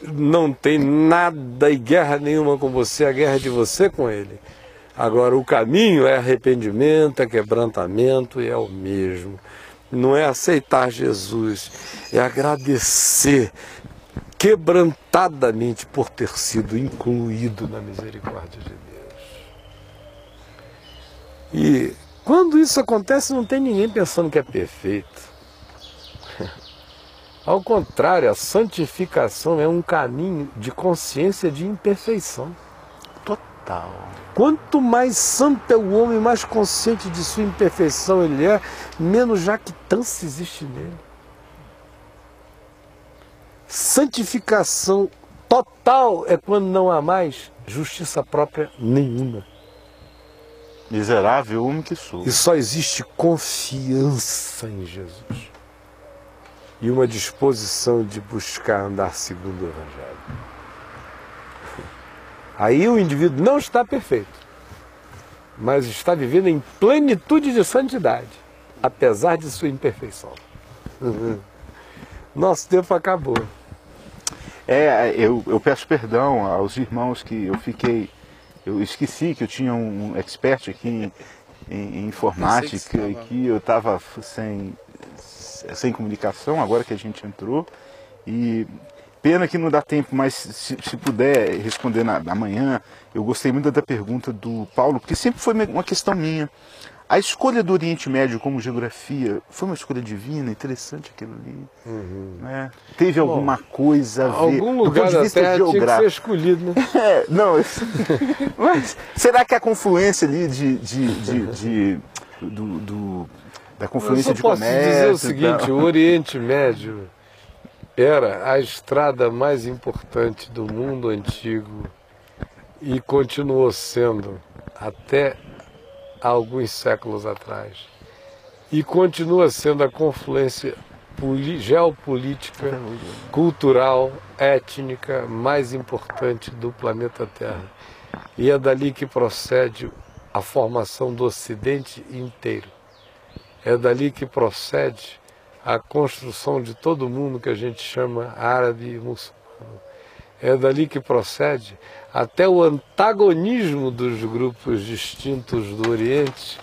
não tem nada e guerra nenhuma com você, a guerra é de você com ele. Agora o caminho é arrependimento, é quebrantamento e é o mesmo. Não é aceitar Jesus, é agradecer quebrantadamente por ter sido incluído na misericórdia de Deus. E quando isso acontece, não tem ninguém pensando que é perfeito. Ao contrário, a santificação é um caminho de consciência de imperfeição. Total. Quanto mais santo é o homem, mais consciente de sua imperfeição ele é, menos jactância existe nele. Santificação total é quando não há mais justiça própria nenhuma. Miserável homem que sou. E só existe confiança em Jesus. E uma disposição de buscar andar segundo o Evangelho. Aí o indivíduo não está perfeito, mas está vivendo em plenitude de santidade, apesar de sua imperfeição. Nosso tempo acabou. É, eu, eu peço perdão aos irmãos que eu fiquei eu esqueci que eu tinha um expert aqui em, em, em informática e que eu estava sem, sem comunicação agora que a gente entrou. E pena que não dá tempo, mas se, se puder responder na, amanhã, eu gostei muito da pergunta do Paulo, porque sempre foi uma questão minha. A escolha do Oriente Médio como geografia foi uma escolha divina, interessante aquilo ali. Uhum. Né? Teve Bom, alguma coisa a ver? Algum lugar do ponto de vista da geográfico. tinha que ser escolhido, né? É, não, mas será que a confluência ali de, de, de, de do, do, da confluência de comércio... posso dizer o seguinte, o Oriente Médio era a estrada mais importante do mundo antigo e continuou sendo até há alguns séculos atrás. E continua sendo a confluência geopolítica, cultural, étnica mais importante do planeta Terra. E é dali que procede a formação do Ocidente inteiro. É dali que procede a construção de todo mundo que a gente chama árabe e muçulmano. É dali que procede até o antagonismo dos grupos distintos do Oriente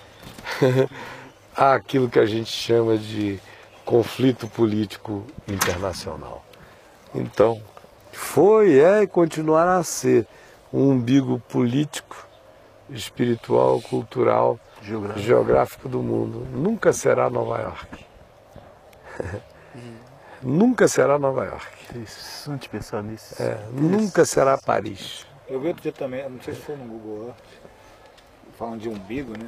àquilo que a gente chama de conflito político internacional. Então, foi, é e continuará a ser um umbigo político, espiritual, cultural, geográfico, geográfico do mundo. Nunca será Nova York. nunca será Nova York. Interessante pensar nisso. É, nunca será Paris. Eu vi outro dia também, não sei se foi no Google Earth, falando de umbigo, né?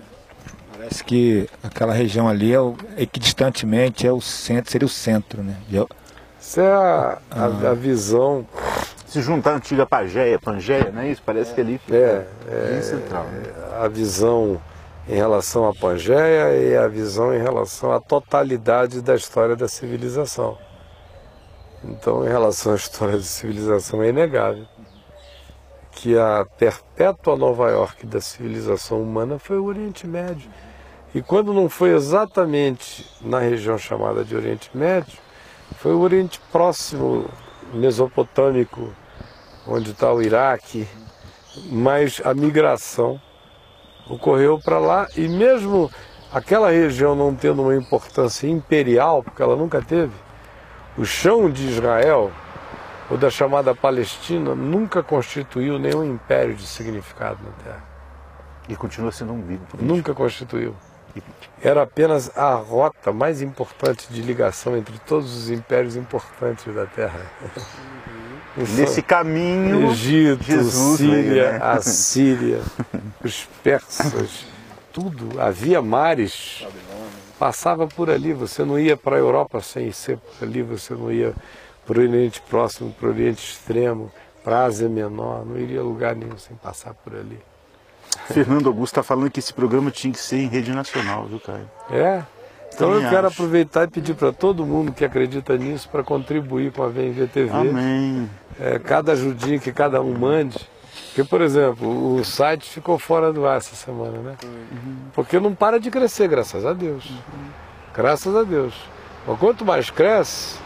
Parece que aquela região ali é o, equidistantemente é o centro, seria o centro, né? Isso é a, a, ah. a visão. Se juntar a antiga Pangéia, Pangeia, não é isso? Parece é. que ali fica é, é, central. Né? A visão em relação à Pangeia e a visão em relação à totalidade da história da civilização. Então, em relação à história da civilização, é inegável que a perpétua Nova York da civilização humana foi o Oriente Médio. E quando não foi exatamente na região chamada de Oriente Médio, foi o Oriente Próximo, Mesopotâmico, onde está o Iraque, mas a migração ocorreu para lá e mesmo aquela região não tendo uma importância imperial, porque ela nunca teve, o chão de Israel ou da chamada Palestina, nunca constituiu nenhum império de significado na Terra. E continua sendo um umbigo político. Nunca constituiu. Era apenas a rota mais importante de ligação entre todos os impérios importantes da Terra. Nesse caminho, Egito, Jesus Síria, veio, né? a Síria, os persas, tudo. Havia mares. Passava por ali. Você não ia para a Europa sem ser por ali. Você não ia para o Oriente Próximo, para o Oriente Extremo, para a Ásia Menor. Não iria a lugar nenhum sem passar por ali. Fernando Augusto está falando que esse programa tinha que ser em rede nacional, viu, Caio? É. Então Também eu quero aproveitar e pedir para todo mundo que acredita nisso para contribuir com a VMV TV. Amém. É, cada ajudinha que cada um mande. Porque, por exemplo, o site ficou fora do ar essa semana, né? Porque não para de crescer, graças a Deus. Graças a Deus. Mas quanto mais cresce,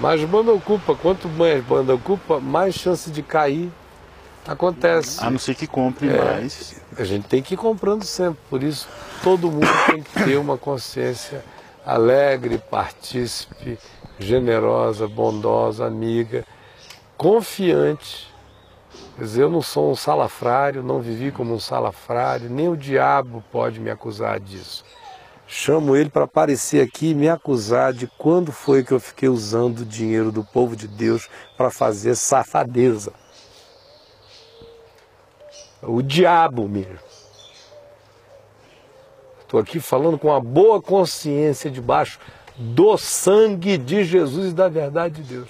mais banda ocupa. Quanto mais banda ocupa, mais chance de cair acontece. A não ser que compre É. mais. A gente tem que ir comprando sempre. Por isso, todo mundo tem que ter uma consciência alegre, partícipe, generosa, bondosa, amiga, confiante. Quer dizer, eu não sou um salafrário, não vivi como um salafrário, nem o diabo pode me acusar disso. Chamo ele para aparecer aqui e me acusar de quando foi que eu fiquei usando o dinheiro do povo de Deus para fazer safadeza. O diabo mesmo. Estou aqui falando com uma boa consciência debaixo do sangue de Jesus e da verdade de Deus.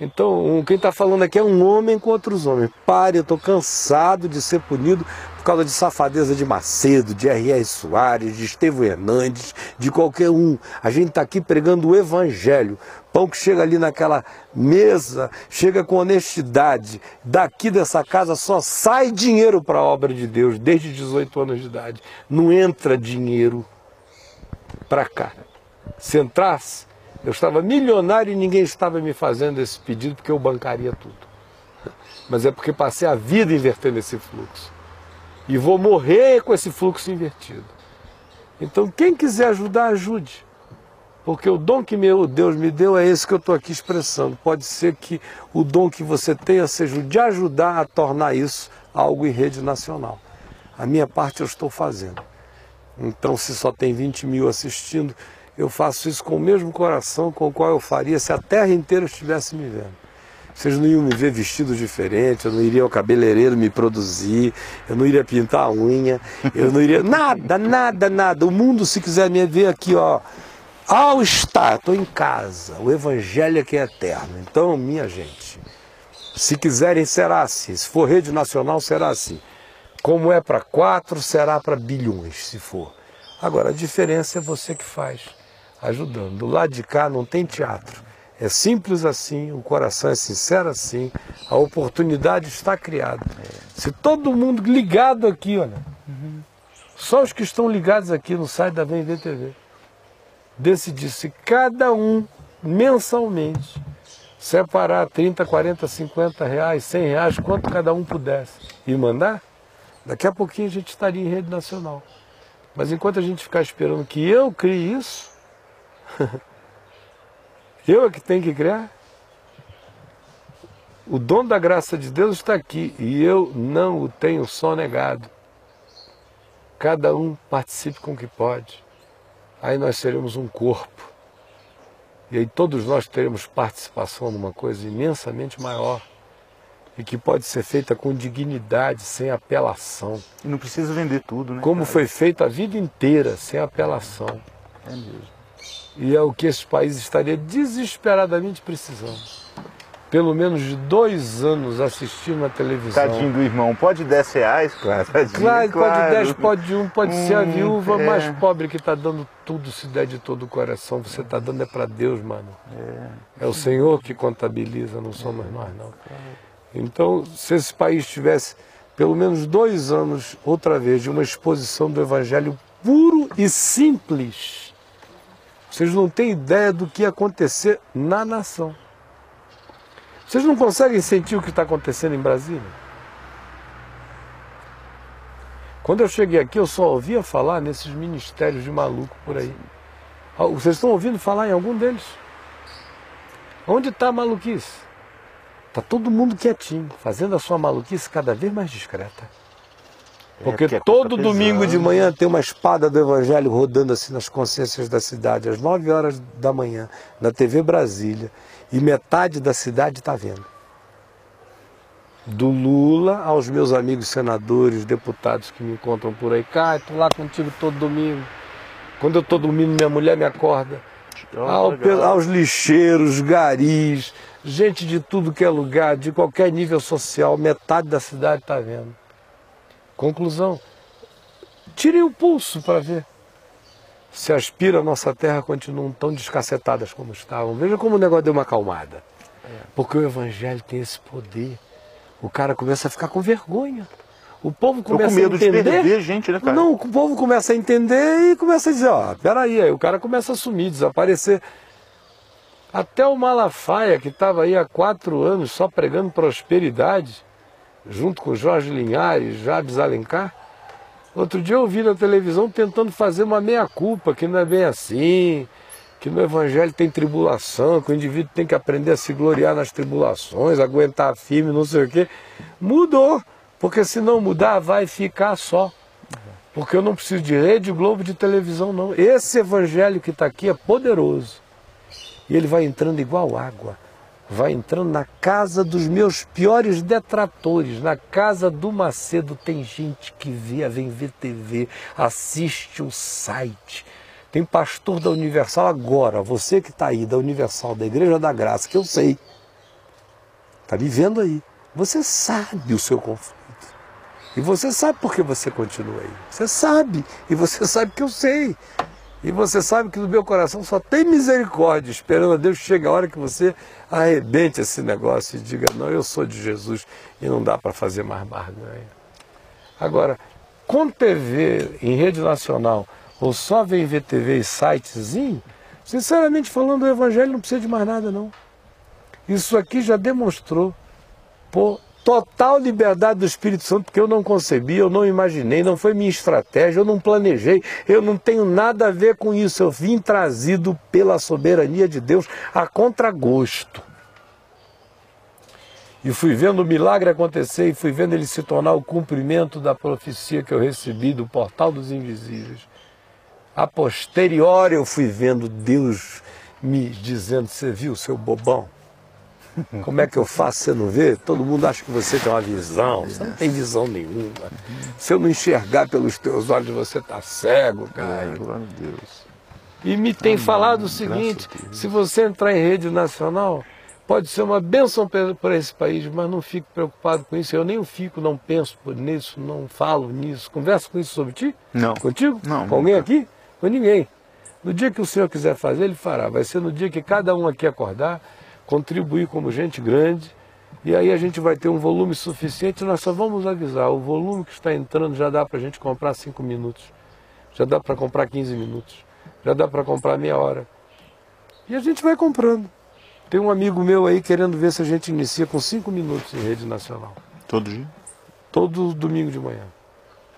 Então, quem está falando aqui é um homem contra os homens. Pare, eu estou cansado de ser punido por causa de safadeza de Macedo, de R.R. Soares, de Estevão Hernandes, de qualquer um. A gente está aqui pregando o Evangelho. Pão que chega ali naquela mesa, chega com honestidade. Daqui dessa casa só sai dinheiro para a obra de Deus, desde 18 anos de idade. Não entra dinheiro para cá. Se entrasse, eu estava milionário e ninguém estava me fazendo esse pedido porque eu bancaria tudo. Mas é porque passei a vida invertendo esse fluxo. E vou morrer com esse fluxo invertido. Então, quem quiser ajudar, ajude. Porque o dom que meu Deus me deu é esse que eu estou aqui expressando. Pode ser que o dom que você tenha seja o de ajudar a tornar isso algo em rede nacional. A minha parte eu estou fazendo. Então, se só tem 20 mil assistindo, eu faço isso com o mesmo coração com o qual eu faria se a terra inteira estivesse me vendo. Vocês não iam me ver vestido diferente, eu não iria ao cabeleireiro me produzir, eu não iria pintar a unha, eu não iria. Nada, nada, nada. O mundo, se quiser me ver aqui, ó, ao estar, estou em casa. O evangelho é que é eterno. Então, minha gente, se quiserem, será assim. Se for rede nacional, será assim. Como é para quatro, será para bilhões, se for. Agora, a diferença é você que faz, ajudando. Do lado de cá não tem teatro. É simples assim, o coração é sincero assim, a oportunidade está criada. Se todo mundo ligado aqui, olha, só os que estão ligados aqui no site da VMV TV, decidir se cada um mensalmente separar 30, 40, 50 reais, 100 reais, quanto cada um pudesse, e mandar, daqui a pouquinho a gente estaria em rede nacional. Mas enquanto a gente ficar esperando que eu crie isso, eu é que tenho que criar. O dom da graça de Deus está aqui e eu não o tenho sonegado. Cada um participe com o que pode. Aí nós seremos um corpo. E aí todos nós teremos participação numa coisa imensamente maior e que pode ser feita com dignidade, sem apelação. E não precisa vender tudo, né? Como cara? foi feito a vida inteira, sem apelação. É mesmo. E é o que esse país estaria desesperadamente precisando. Pelo menos de dois anos assistindo a televisão. Tadinho do irmão, pode 10 reais? Claro, tadinho, Claro, pode claro. 10, pode um, pode ser a Hum, viúva é. mais pobre que está dando tudo, se der de todo o coração. Você está dando é para Deus, mano. É. o Senhor que contabiliza, não somos nós, não. Então, se esse país tivesse pelo menos dois anos, outra vez, de uma exposição do Evangelho puro e simples, vocês não têm ideia do que ia acontecer na nação. Vocês não conseguem sentir o que está acontecendo em Brasília? Quando eu cheguei aqui, eu só ouvia falar nesses ministérios de maluco por aí. Ah, Vocês estão ouvindo falar em algum deles? Onde está a maluquice? Está todo mundo quietinho, fazendo a sua maluquice cada vez mais discreta. Porque porque a todo domingo de manhã tem uma espada do Evangelho rodando assim nas consciências da cidade, às 9 horas da manhã, na TV Brasília, e metade da cidade está vendo. Do Lula aos meus amigos senadores, deputados que me encontram por aí, Caio, estou lá contigo todo domingo. Quando eu estou dormindo, minha mulher me acorda. Ao aos lixeiros, garis, gente de tudo que é lugar, de qualquer nível social, metade da cidade está vendo. Conclusão: tirem o pulso para ver se as piras da nossa terra continuam tão descacetadas como estavam. Veja como o negócio deu uma acalmada. Porque o evangelho tem esse poder. O cara começa a ficar com vergonha. O povo Tô com começa medo a de entender. perder gente, né, cara? Não, o povo começa a entender e começa a dizer, ó, peraí, aí o cara começa a sumir, desaparecer. Até o Malafaia, que estava aí há quatro anos só pregando prosperidade, junto com Jorge Linhares, Jabes Alencar, outro dia eu ouvi na televisão tentando fazer uma meia-culpa, que não é bem assim, que no Evangelho tem tribulação, que o indivíduo tem que aprender a se gloriar nas tribulações, aguentar firme, não sei o quê. Mudou, porque se não mudar, vai ficar só. Porque eu não preciso de rede, Globo, de televisão, não. Esse Evangelho que está aqui é poderoso. E ele vai entrando igual água. Vai entrando na casa dos meus piores detratores. Na casa do Macedo tem gente que vê, vem ver TV, assiste o site. Tem pastor da Universal agora, você que está aí, da Universal, da Igreja da Graça, que eu sei. Está me vendo aí. Você sabe o seu conflito. E você sabe por que você continua aí. Você sabe. E você sabe que eu sei. E você sabe que no meu coração só tem misericórdia, esperando a Deus chegue a hora que você arrebente esse negócio e diga, não, eu sou de Jesus e não dá para fazer mais barganha. Agora, com TV em rede nacional, ou só vem ver TV e sitezinho, sinceramente falando, o Evangelho não precisa de mais nada, não. Isso aqui já demonstrou por total liberdade do Espírito Santo, porque eu não concebi, eu não imaginei, não foi minha estratégia, eu não planejei, eu não tenho nada a ver com isso. Eu vim trazido pela soberania de Deus a contragosto. E fui vendo o milagre acontecer e fui vendo ele se tornar o cumprimento da profecia que eu recebi do portal dos invisíveis. A posteriori eu fui vendo Deus me dizendo: Você viu, seu bobão? Como é que eu faço? Você não vê? Todo mundo acha que você tem uma visão. Você não tem visão nenhuma. Se eu não enxergar pelos teus olhos, você está cego, Ai, cara. glória a Deus. E me tem falado o seguinte: se você entrar em rede nacional, pode ser uma bênção para esse país, mas não fique preocupado com isso. Eu nem fico, não penso nisso, não falo nisso. Converso com isso sobre ti? Não. Contigo? Não, Com alguém nunca. aqui? Com ninguém. No dia que o Senhor quiser fazer, Ele fará. Vai ser no dia que cada um aqui acordar, contribuir como gente grande, e aí a gente vai ter um volume suficiente. Nós só vamos avisar: o volume que está entrando já dá para a gente comprar cinco minutos, já dá para comprar 15 minutos, já dá para comprar meia hora. E a gente vai comprando. Tem um amigo meu aí querendo ver se a gente inicia com cinco minutos em rede nacional, Todo dia? todo domingo de manhã.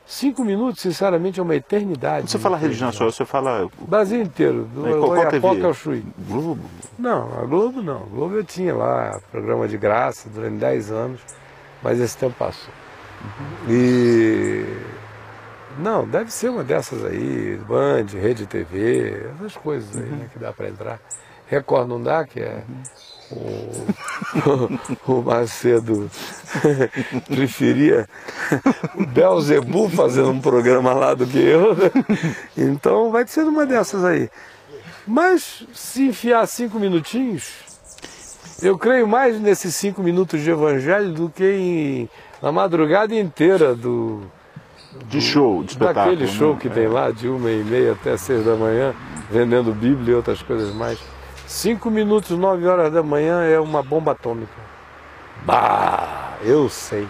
Cinco minutos, sinceramente, é uma eternidade. Quando você fala rede nacional, você fala O Brasil inteiro, do TV? ao Chuí. Globo? Não, a Globo não. A Globo eu tinha lá, programa de graça durante 10 anos, mas esse tempo passou. E. Não, deve ser uma dessas aí, Band, Rede TV, essas coisas aí né, que dá para entrar. Record não dá, que é o, o Macedo preferia o Belzebu fazendo um programa lá do que eu. né? Então vai ser uma dessas aí. Mas se enfiar cinco minutinhos, eu creio mais nesses cinco minutos de evangelho do que em, na madrugada inteira do, De show, de espetáculo. daquele show né? que tem lá, de uma e meia até seis da manhã, vendendo Bíblia e outras coisas mais. Cinco minutos, nove horas da manhã é uma bomba atômica. Bah, eu sei.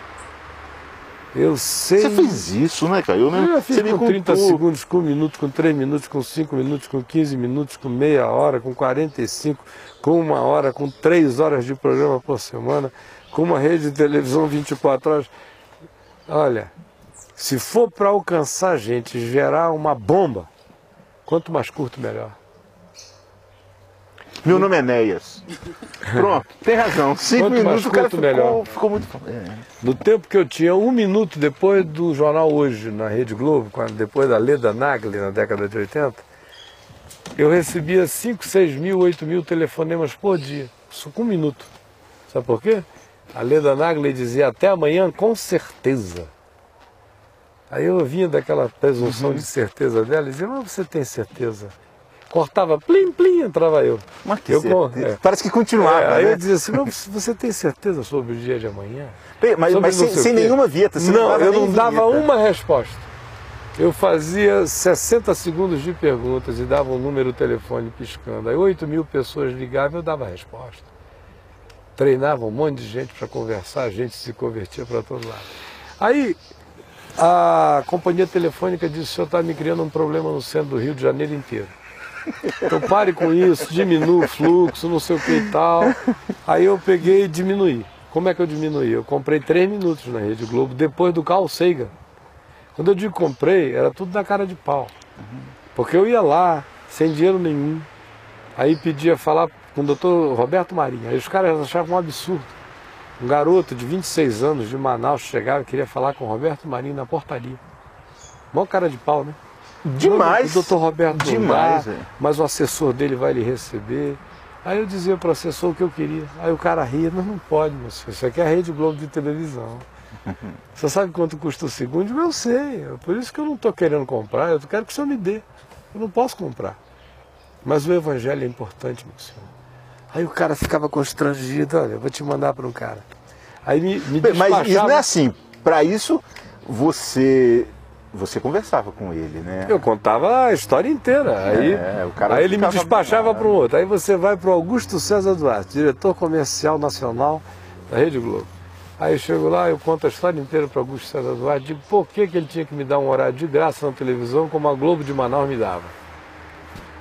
Eu sei. Você fez isso, né, cara? Eu, Eu já fiz você com 30 contou. segundos, com um minuto, com 3 minutos, com 5 minutos, com 15 minutos, com meia hora, com 45, com uma hora, com 3 horas de programa por semana, com uma rede de televisão 24 horas. Olha, se for para alcançar gente, gerar uma bomba, quanto mais curto, melhor. Meu nome é Enéas. Pronto, tem razão. Cinco Quanto mais minutos o cara ficou, melhor. ficou muito. É. No tempo que eu tinha um minuto depois do Jornal Hoje, na Rede Globo, depois da Leda Nagli, na década de 80, eu recebia 5, 6 mil, 8 mil telefonemas por dia. Isso com um minuto. Sabe por quê? A Leda Nagli dizia até amanhã com certeza. Aí eu vinha daquela presunção de certeza dela e dizia, mas você tem certeza? Cortava, plim, plim, entrava eu. Mas que Eu é. Parece que continuava. É, aí né? eu dizia assim, mas você tem certeza sobre o dia de amanhã? Bem, Mas, mas não sem, sem nenhuma vinheta. Você não, dava eu não dava vinheta. uma resposta. Eu fazia 60 segundos de perguntas e dava um número telefone piscando. Aí 8 mil pessoas ligavam e eu dava a resposta. Treinava um monte de gente para conversar, a gente se convertia para todo lado. Aí a companhia telefônica disse, o senhor está me criando um problema no centro do Rio de Janeiro inteiro. Então pare com isso, diminua o fluxo, não sei o que e tal. Aí eu peguei e diminuí. Como é que eu diminuí? Eu comprei três minutos na Rede Globo, depois do Carl Sagan. Quando eu digo comprei, era tudo na cara de pau. Porque eu ia lá, sem dinheiro nenhum. Aí pedia falar com o doutor Roberto Marinho. Aí os caras achavam um absurdo. Um garoto de 26 anos de Manaus chegava e queria falar com o Roberto Marinho na portaria. Mó cara de pau, né? Demais. O doutor Roberto não Demais, dá, é. mas o assessor dele vai lhe receber. Aí eu dizia para o assessor o que eu queria. Aí o cara ria, mas não pode, meu senhor. Isso aqui é a Rede Globo de televisão. Você sabe quanto custa o segundo? Eu sei. É Por isso que eu não estou querendo comprar, eu quero que o senhor me dê. Eu não posso comprar. Mas o evangelho é importante, meu senhor. Aí o cara ficava constrangido, olha, eu vou te mandar para um cara. Aí me, me Bem, Mas isso não é assim. Para isso, você você conversava com ele, né? Eu contava a história inteira. Aí, É, cara aí ele me despachava para um outro. Aí você vai para o Augusto César Duarte, diretor comercial nacional da Rede Globo. Aí eu chego lá, eu conto a história inteira para Augusto César Duarte, digo por que, que ele tinha que me dar um horário de graça na televisão como a Globo de Manaus me dava.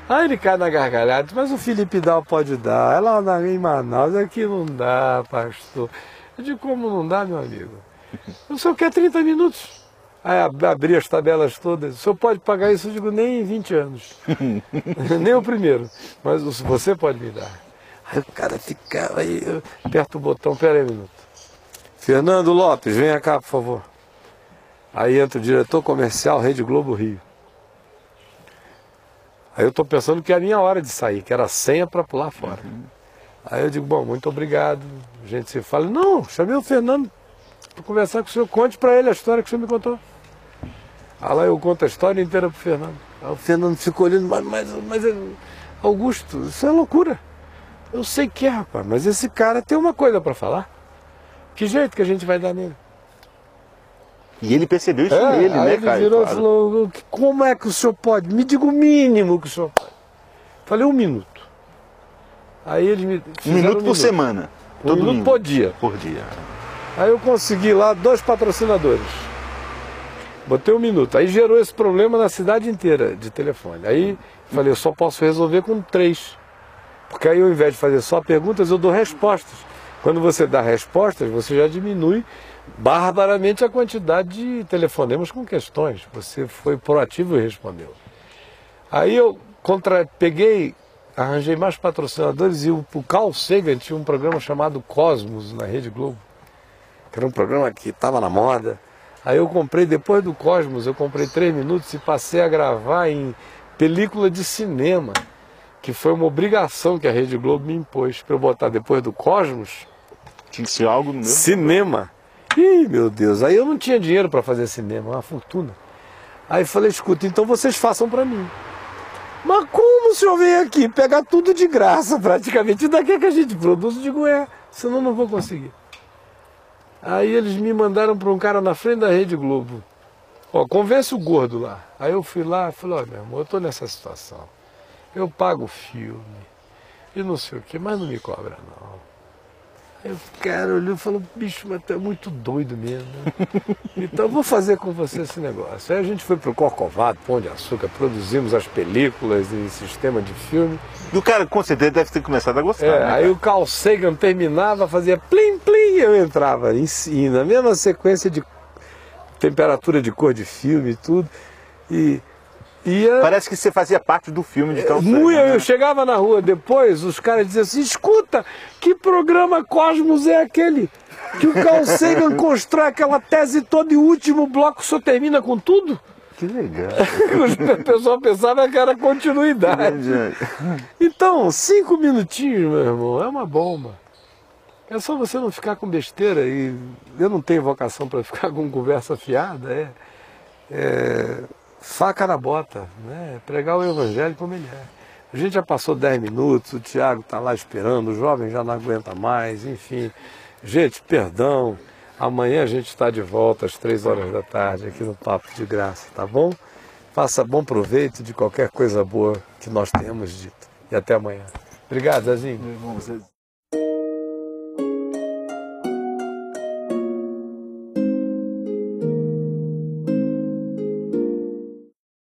Aí ele cai na gargalhada, mas o Felipe Dal pode dar, é lá na- em Manaus, aqui não dá, pastor. Eu digo, como não dá, meu amigo? O senhor quer 30 minutos? Abri as tabelas todas. O senhor pode pagar isso? Eu digo, nem em 20 anos. nem o primeiro. Mas você pode me dar. Aí o cara ficava aí, eu aperto o botão, pera aí um minuto. Fernando Lopes, venha cá, por favor. Aí entra o diretor comercial Rede Globo Rio. Aí eu estou pensando que é a minha hora de sair, que era a senha para pular fora. Aí eu digo, bom, muito obrigado. A gente se fala, não, chamei o Fernando para conversar com o senhor, conte para ele a história que o senhor me contou. Aí lá eu conto a história inteira pro Fernando. Aí o Fernando ficou olhando, mas, mas, mas eh, Augusto, isso é loucura. Eu sei que é, rapaz, mas esse cara tem uma coisa para falar. Que jeito que a gente vai dar nele? E ele percebeu isso É, nele, aí né, ele Caio? virou e Claro. falou, como é que o senhor pode? Me diga o mínimo que o senhor pode. Falei, um minuto. Aí eles me Um minuto por semana. Um Todo minuto por dia. Por dia. Aí eu consegui lá dois patrocinadores. Botei um minuto. Aí gerou esse problema na cidade inteira de telefone. Aí falei, eu só posso resolver com três. Porque aí ao invés de fazer só perguntas, eu dou respostas. Quando você dá respostas, você já diminui barbaramente a quantidade de telefonemas com questões. Você foi proativo e respondeu. Aí eu contra... peguei, arranjei mais patrocinadores e o, o Carl Sagan tinha um programa chamado Cosmos na Rede Globo que era um programa que estava na moda. Aí eu comprei, depois do Cosmos, eu comprei três minutos e passei a gravar em película de cinema, que foi uma obrigação que a Rede Globo me impôs para eu botar depois do Cosmos Tinha que ser algo meu. cinema. Ih, meu Deus, aí eu não tinha dinheiro para fazer cinema, uma fortuna. Aí falei, escuta, então vocês façam para mim. Mas como o senhor vem aqui pegar tudo de graça, praticamente? Daqui é que a gente produz? Eu digo, é, senão não vou conseguir. Aí eles me mandaram para um cara na frente da Rede Globo. Ó, convence o gordo lá. Aí eu fui lá e falei, ó, meu irmão, eu tô nessa situação. Eu pago o filme e não sei o que, mas não me cobra não. Aí o cara olhou e falou, bicho, mas tu é muito doido mesmo. né? então vou fazer com você esse negócio. Aí a gente foi pro Corcovado, Pão de Açúcar, produzimos as películas e sistema de filme. E o cara, com certeza, deve ter começado a gostar. É, né, aí o Carl Sagan terminava, fazia plim plim, e eu entrava em, si, na mesma sequência de temperatura de cor de filme e tudo. E, Ia- Parece que você fazia parte do filme de Sagan. Muito, né? eu chegava na rua depois, os caras diziam assim, escuta, que programa Cosmos é aquele? Que o Carl Sagan constrói aquela tese toda e o último bloco só termina com tudo? Que legal. o pessoal pensava que era continuidade. Então, cinco minutinhos, meu irmão, é uma bomba. É só você não ficar com besteira e eu não tenho vocação para ficar com conversa fiada, é, é faca na bota, né? Pregar o evangelho como ele é. A gente já passou 10 minutos, o Tiago está lá esperando, o jovem já não aguenta mais, enfim. Gente, perdão. Amanhã a gente está de volta às três horas da tarde aqui no Papo de Graça, tá bom? Faça bom proveito de qualquer coisa boa que nós tenhamos dito. E até amanhã. Obrigado, Zezinho.